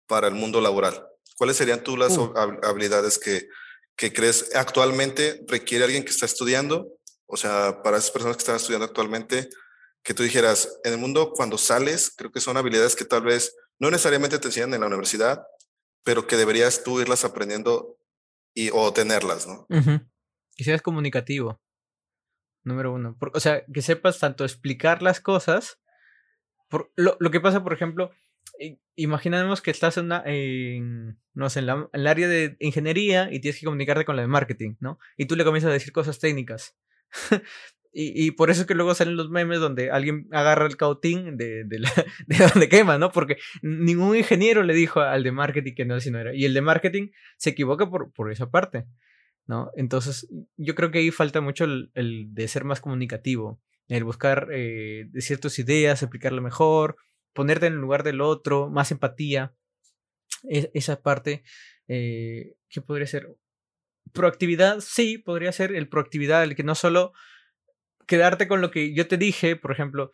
para el mundo laboral? ¿Cuáles serían tú las uh. habilidades que, que crees actualmente requiere alguien que está estudiando o sea, para esas personas que están estudiando actualmente, que tú dijeras, en el mundo cuando sales, creo que son habilidades que tal vez no necesariamente te enseñan en la universidad, pero que deberías tú irlas aprendiendo y, o tenerlas, ¿no? Que seas comunicativo, número uno. o sea, que sepas tanto explicar las cosas. Por, lo, que pasa, por ejemplo, imaginemos que estás en, una, no sé, en, la, en el área de ingeniería y tienes que comunicarte con la de marketing, ¿no? Y tú le comienzas a decir cosas técnicas. y, por eso es que luego salen los memes donde alguien agarra el cautín de, de, de donde quema, ¿no? Porque ningún ingeniero le dijo al de marketing que no, si no era. Y el de marketing se equivoca por, por esa parte, ¿no? Entonces, yo creo que ahí falta mucho el, de ser más comunicativo, el buscar eh, ciertas ideas, explicarlo mejor, ponerte en el lugar del otro, más empatía. Es, esa parte, eh, ¿qué podría ser? proactividad, sí, podría ser el proactividad, el que no solo quedarte con lo que yo te dije, por ejemplo,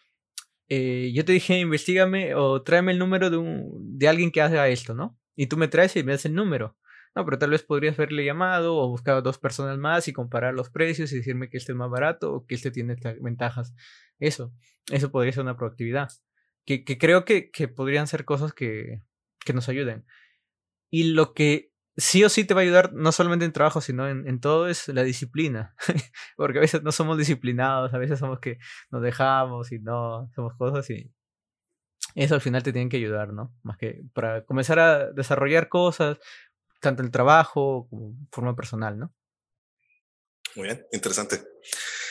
eh, yo te dije, investigame o tráeme el número de, un, de alguien que haga esto, ¿no? Y tú me traes y me das el número. No, pero tal vez podrías haberle llamado o buscar a dos personas más y comparar los precios y decirme que este es más barato o que este tiene ventajas. Eso, eso podría ser una proactividad. Que, que creo que, que podrían ser cosas que, que nos ayuden. Y lo que sí o sí te va a ayudar no solamente en trabajo, sino en, en todo es la disciplina. Porque a veces no somos disciplinados, a veces somos que nos dejamos y no, somos cosas y eso al final te tiene que ayudar, ¿no? Más que para comenzar a desarrollar cosas, tanto en el trabajo como forma personal, ¿no? Muy bien, interesante.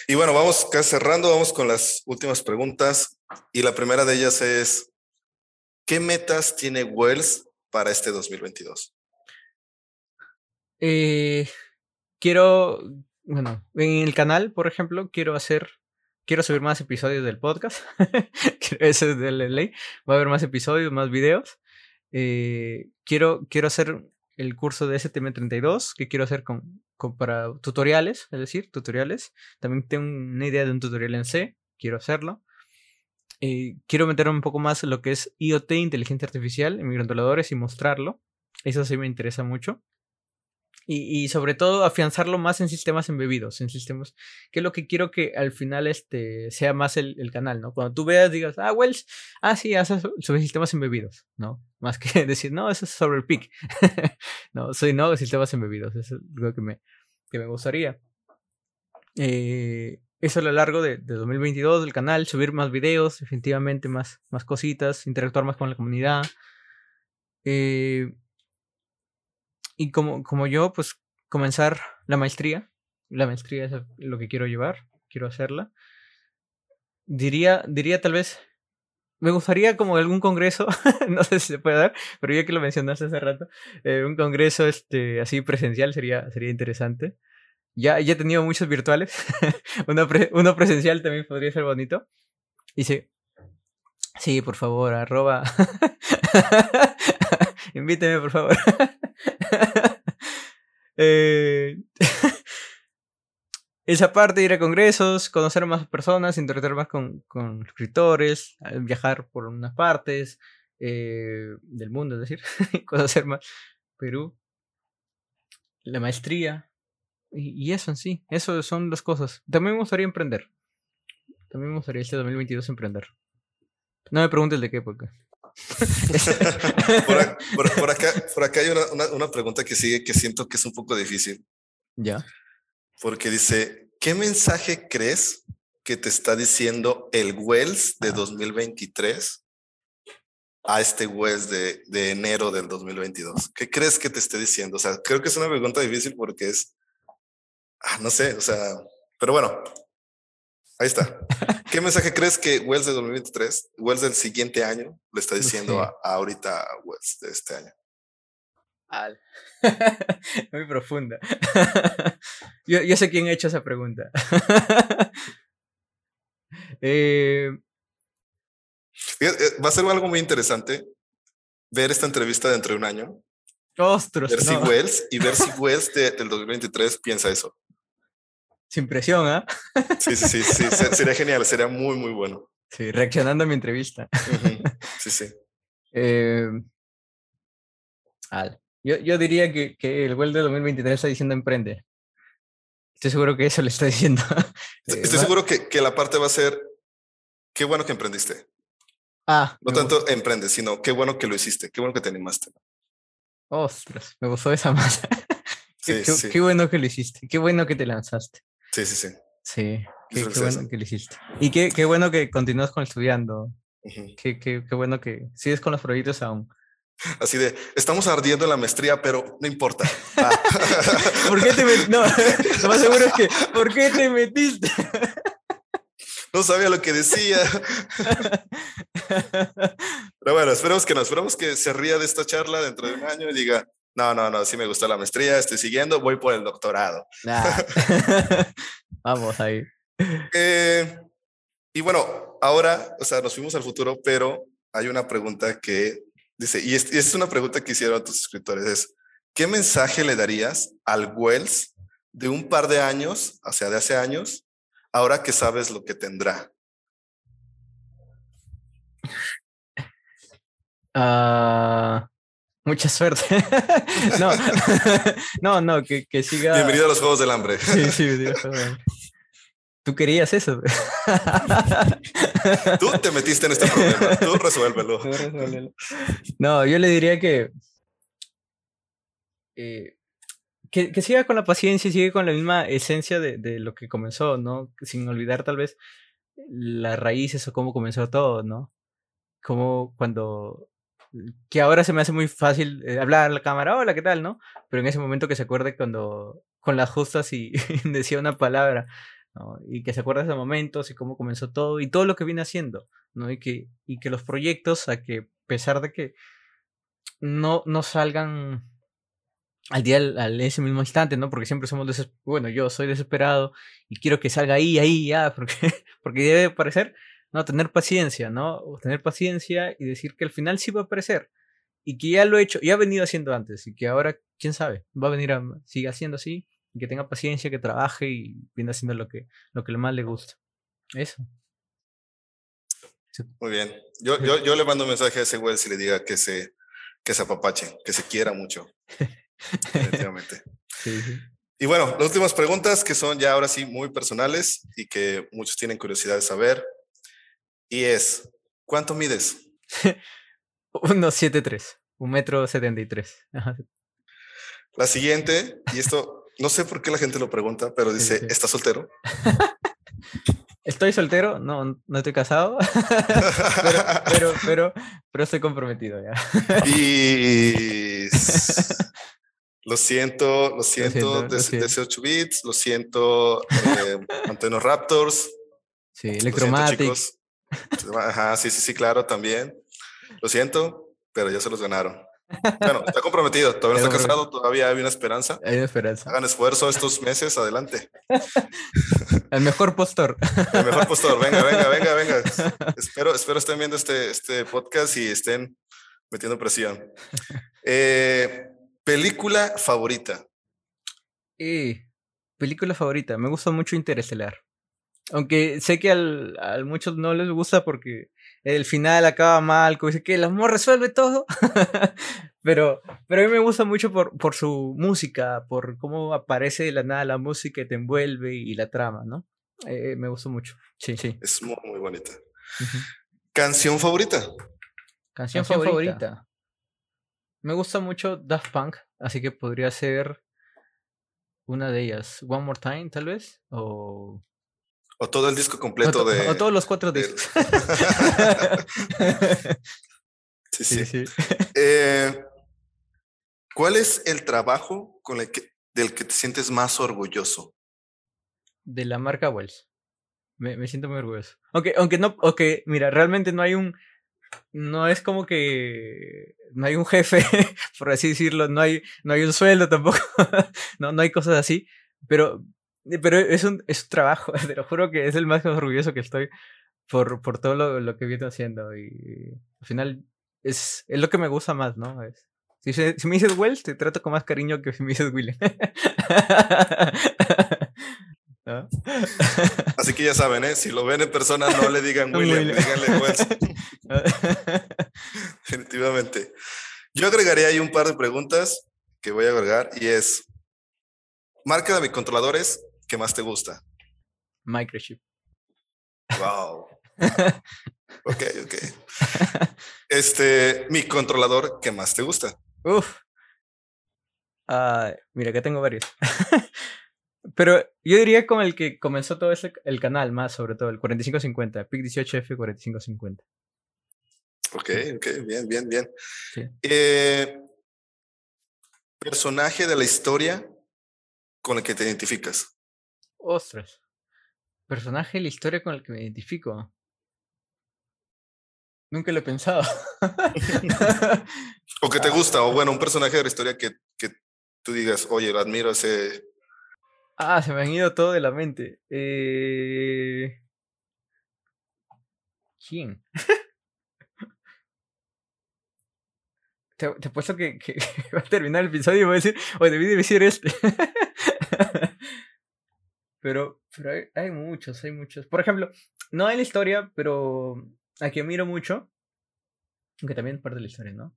Y bueno, vamos casi cerrando, vamos con las últimas preguntas. Y la primera de ellas es, ¿qué metas tiene Wells para este 2022? Eh, quiero, bueno, en el canal, por ejemplo, quiero hacer, quiero subir más episodios del podcast. Ese es de la ley. Va a haber más episodios, más videos. Eh, quiero, quiero hacer el curso de STM32, que quiero hacer con, con, para tutoriales, es decir, tutoriales. También tengo una idea de un tutorial en C, quiero hacerlo. Eh, quiero meter un poco más lo que es IoT, inteligencia artificial, en microcontroladores y mostrarlo. Eso sí me interesa mucho. Y, sobre todo afianzarlo más en sistemas embebidos, en sistemas, que es lo que quiero que al final este, sea más el, canal, ¿no? Cuando tú veas, digas, ah, Wells, ah, sí, haces sobre sistemas embebidos, ¿no? Más que decir, no, eso es sobre el PIC. no, soy no sistemas embebidos, eso es lo que me, que me gustaría. Eh, eso a lo largo de, de, 2022 del canal, subir más videos, definitivamente más, más cositas, interactuar más con la comunidad. Eh, y como, como yo, pues comenzar la maestría. La maestría es lo que quiero llevar, quiero hacerla. Diría, diría tal vez, me gustaría como algún congreso, no sé si se puede dar, pero ya que lo mencionaste hace rato, eh, un congreso este, así presencial sería, sería interesante. Ya, ya he tenido muchos virtuales, uno, uno presencial también podría ser bonito. Y sí, sí, por favor, arroba. Invíteme, por favor. Eh, esa parte, ir a congresos, conocer más personas, interactuar más con, escritores, viajar por unas partes eh, del mundo, es decir, conocer más Perú, la maestría, y, eso en sí, eso son las cosas. También me gustaría emprender. También me gustaría este 2022 emprender. No me preguntes de qué época. Por, acá, por acá hay una, una, pregunta que sigue que siento que es un poco difícil. Ya. Porque dice, ¿qué mensaje crees que te está diciendo el Wells de 2023 a este Wells de, de enero del 2022? ¿Qué crees que te esté diciendo? O sea, creo que es una pregunta difícil porque es, ah, no sé, o sea, pero bueno, Ahí está. ¿Qué mensaje crees que Wells de 2023, Wells del siguiente año, le está diciendo a, ahorita a Wells de este año? Muy profunda. yo, yo, sé quién ha hecho esa pregunta. Eh, eh, va a ser algo muy interesante ver esta entrevista dentro de un año. Ostras, ver si Wells y ver si Wells del 2023 piensa eso. Sin presión, ¿ah? Sí, sí, sí, sí, sería genial, sería muy, muy bueno. Sí, reaccionando a mi entrevista. Sí, sí. Eh, yo, yo, diría que, que el Well de 2023 está diciendo emprende. Estoy seguro que eso le está diciendo. Estoy seguro que, que, la parte va a ser, qué bueno que emprendiste. Ah. No tanto emprende, sino qué bueno que lo hiciste, qué bueno que te animaste. Ostras, me gustó esa masa. qué, qué, bueno que lo hiciste, qué bueno que te lanzaste. Sí, sí, sí. Sí, qué, bueno que lo hiciste. Y qué, qué bueno que continúas con estudiando. qué, qué, qué, bueno que sigues con los proyectos aún. Así de, estamos ardiendo en la maestría, pero no importa. Ah. ¿Por qué te metiste? No, lo más seguro es que, ¿por qué te metiste? no sabía lo que decía. Pero bueno, esperemos que no, esperemos que se ría de esta charla dentro de un año y diga, no, no, no, sí me gustó la maestría, estoy siguiendo, voy por el doctorado. Vamos ahí. Eh, y bueno, ahora, o sea, nos fuimos al futuro, pero hay una pregunta que dice, y es, es una pregunta que hicieron a tus escritores, es, ¿qué mensaje le darías al Wells de un par de años, o sea, de hace años, ahora que sabes lo que tendrá? Ah... Mucha suerte. no, no, no, que, que, siga. Bienvenido a los Juegos del Hambre. sí, sí, Hambre. Tú querías eso. Tú te metiste en este problema. Tú resuélvelo. Tú resuélvelo. No, yo le diría que, eh, que, que. siga con la paciencia y siga con la misma esencia de, de lo que comenzó, ¿no? Sin olvidar tal vez las raíces o cómo comenzó todo, ¿no? Como cuando que ahora se me hace muy fácil eh, hablar a la cámara, hola, ¿qué tal? ¿no? Pero en ese momento que se acuerde cuando con las justas y decía una palabra. Y que se acuerde de esos momentos y cómo comenzó todo y todo lo que viene haciendo, ¿no? Y que, y que los proyectos, a que pesar de que no, no salgan al día, al, ese mismo instante, ¿no? Porque siempre somos desesperados, bueno, yo soy desesperado y quiero que salga ahí, ahí, ya, porque, porque debe parecer, no, tener paciencia, ¿no? Tener paciencia y decir que al final sí va a aparecer. Y que ya lo he hecho, ya ha venido haciendo antes. Y que ahora, quién sabe, va a venir a, sigue haciendo así. Y que tenga paciencia, que trabaje y viene haciendo lo que, lo que más le gusta. Eso. Muy bien. Yo, yo, yo le mando un mensaje a ese güey si le diga que se, que se apapache, que se quiera mucho. Definitivamente. Sí, sí. Y bueno, las últimas preguntas que son ya ahora sí muy personales y que muchos tienen curiosidad de saber. Y es, ¿cuánto mides? 1,73, un metro 73. La siguiente, y esto no sé por qué la gente lo pregunta, pero dice, ¿estás soltero? Estoy soltero, no, no estoy casado, pero, pero, pero, estoy comprometido ya. Y lo siento, lo siento, de, 8 bits, lo siento, eh, Antonio Raptors. Sí, Electromatic. Ajá, sí, sí, sí, claro, también. Lo siento, pero ya se los ganaron. Bueno, está comprometido, todavía no está casado, todavía hay una esperanza. Hay una esperanza. Hagan esfuerzo estos meses, adelante. El mejor postor. El mejor postor, venga, venga, venga, venga. Espero, espero estén viendo este, este podcast y estén metiendo presión. Eh, película favorita. Eh, película favorita, me gusta mucho Interestelar. Aunque sé que al, a muchos no les gusta porque el final acaba mal, como dice que el amor resuelve todo. pero, pero a mí me gusta mucho por, por su música, por cómo aparece de la nada la música y te envuelve y la trama, ¿no? Eh, me gustó mucho. Sí, sí. Es muy, muy bonita. ¿Canción favorita? Canción, favorita. Me gusta mucho Daft Punk, así que podría ser una de ellas. One More Time, tal vez. O o todo el disco completo de. O todos los cuatro discos. sí, sí. sí, eh, ¿Cuál es el trabajo con el que, del que te sientes más orgulloso? De la marca Wells. Me, me siento muy orgulloso. Aunque, aunque no, aunque, mira, realmente no hay un. No es como que no hay un jefe, por así decirlo, no hay, no hay un sueldo tampoco, no, no hay cosas así, pero, pero es un, es un trabajo, te lo juro que es el más orgulloso que estoy por, por todo lo, lo que viene haciendo. Y al final es, es lo que me gusta más, ¿no? Es, si, si, me dices Wells, te trato con más cariño que si me dices William. Así que ya saben, ¿eh? si lo ven en persona, no le digan William, díganle Wells. Definitivamente. Yo agregaría ahí un par de preguntas que voy a agregar y es, marca de controladores ¿Qué más te gusta? Microchip. Wow. ok, ok. Este, mi controlador, ¿qué más te gusta? Uf. Uh, mira, que tengo varios. Pero yo diría con el que comenzó todo ese, el canal más, sobre todo, el 4550, PIC 18F 4550. Ok, ok, bien, bien, bien. Eh, personaje de la historia con el que te identificas. Ostras. Personaje de la historia con el que me identifico. Nunca lo he pensado. o que te gusta, o bueno, un personaje de la historia que, que tú digas, oye, lo admiro ese. Ah, se me han ido todo de la mente. Eh... ¿Quién? te, te puesto que, que, va a terminar el episodio y voy a decir, oye, debí decir este. Pero, pero hay, muchos, hay muchos. Por ejemplo, no hay la historia, pero a quien miro mucho, aunque también parte de la historia, ¿no?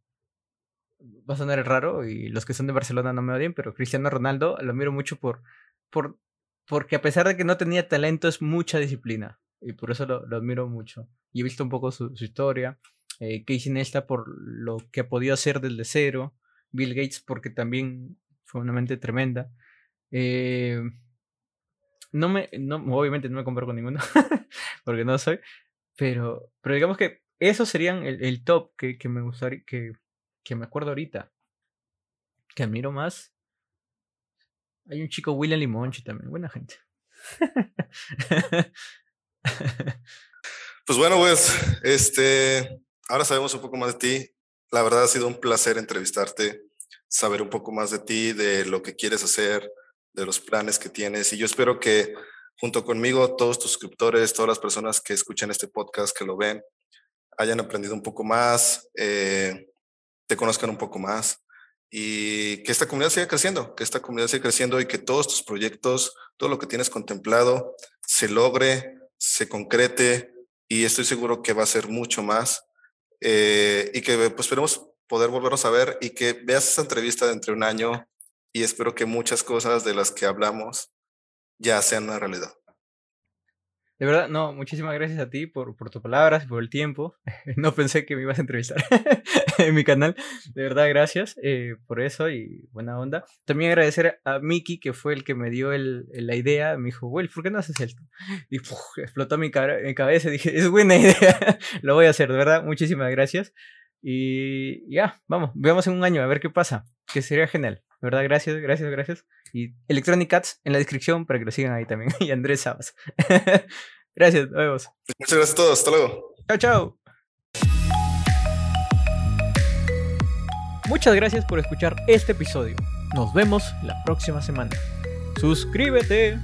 Va a sonar raro y los que son de Barcelona no me odien, pero Cristiano Ronaldo lo miro mucho por, por porque a pesar de que no tenía talento es mucha disciplina y por eso lo, admiro mucho. Y he visto un poco su, historia. Eh, Casey Nesta por lo que ha podido hacer desde cero. Bill Gates porque también fue una mente tremenda. Eh, no me, no, obviamente no me comparo con ninguno, porque no soy, pero, pero digamos que esos serían el, el top que, que, me gustaría, que, que me acuerdo ahorita, que admiro más. Hay un chico William Limonchi también, buena gente. Pues bueno, pues, este, ahora sabemos un poco más de ti. La verdad ha sido un placer entrevistarte, saber un poco más de ti, de lo que quieres hacer, de los planes que tienes. Y yo espero que junto conmigo, todos tus suscriptores, todas las personas que escuchan este podcast, que lo ven, hayan aprendido un poco más, eh, te conozcan un poco más y que esta comunidad siga creciendo, que esta comunidad siga creciendo y que todos tus proyectos, todo lo que tienes contemplado, se logre, se concrete y estoy seguro que va a ser mucho más eh, y que pues esperemos poder volvernos a ver y que veas esta entrevista de entre un año y espero que muchas cosas de las que hablamos ya sean una realidad. De verdad, no, muchísimas gracias a ti por, por tus palabras, por el tiempo. No pensé que me ibas a entrevistar en mi canal. De verdad, gracias eh, por eso y buena onda. También agradecer a Miki, que fue el que me dio el, la idea. Me dijo, Well, ¿por qué no haces esto? Y explotó mi, mi cabeza y dije, es buena idea. Lo voy a hacer, de verdad. Muchísimas gracias. Y ya, vamos, veamos en un año a ver qué pasa, que sería genial. De verdad, gracias, gracias, gracias. Y Electronic Cats en la descripción para que lo sigan ahí también. y Andrés Sabas. gracias, nos vemos. Muchas gracias a todos, hasta luego. Chao, chao. Muchas gracias por escuchar este episodio. Nos vemos la próxima semana. Suscríbete.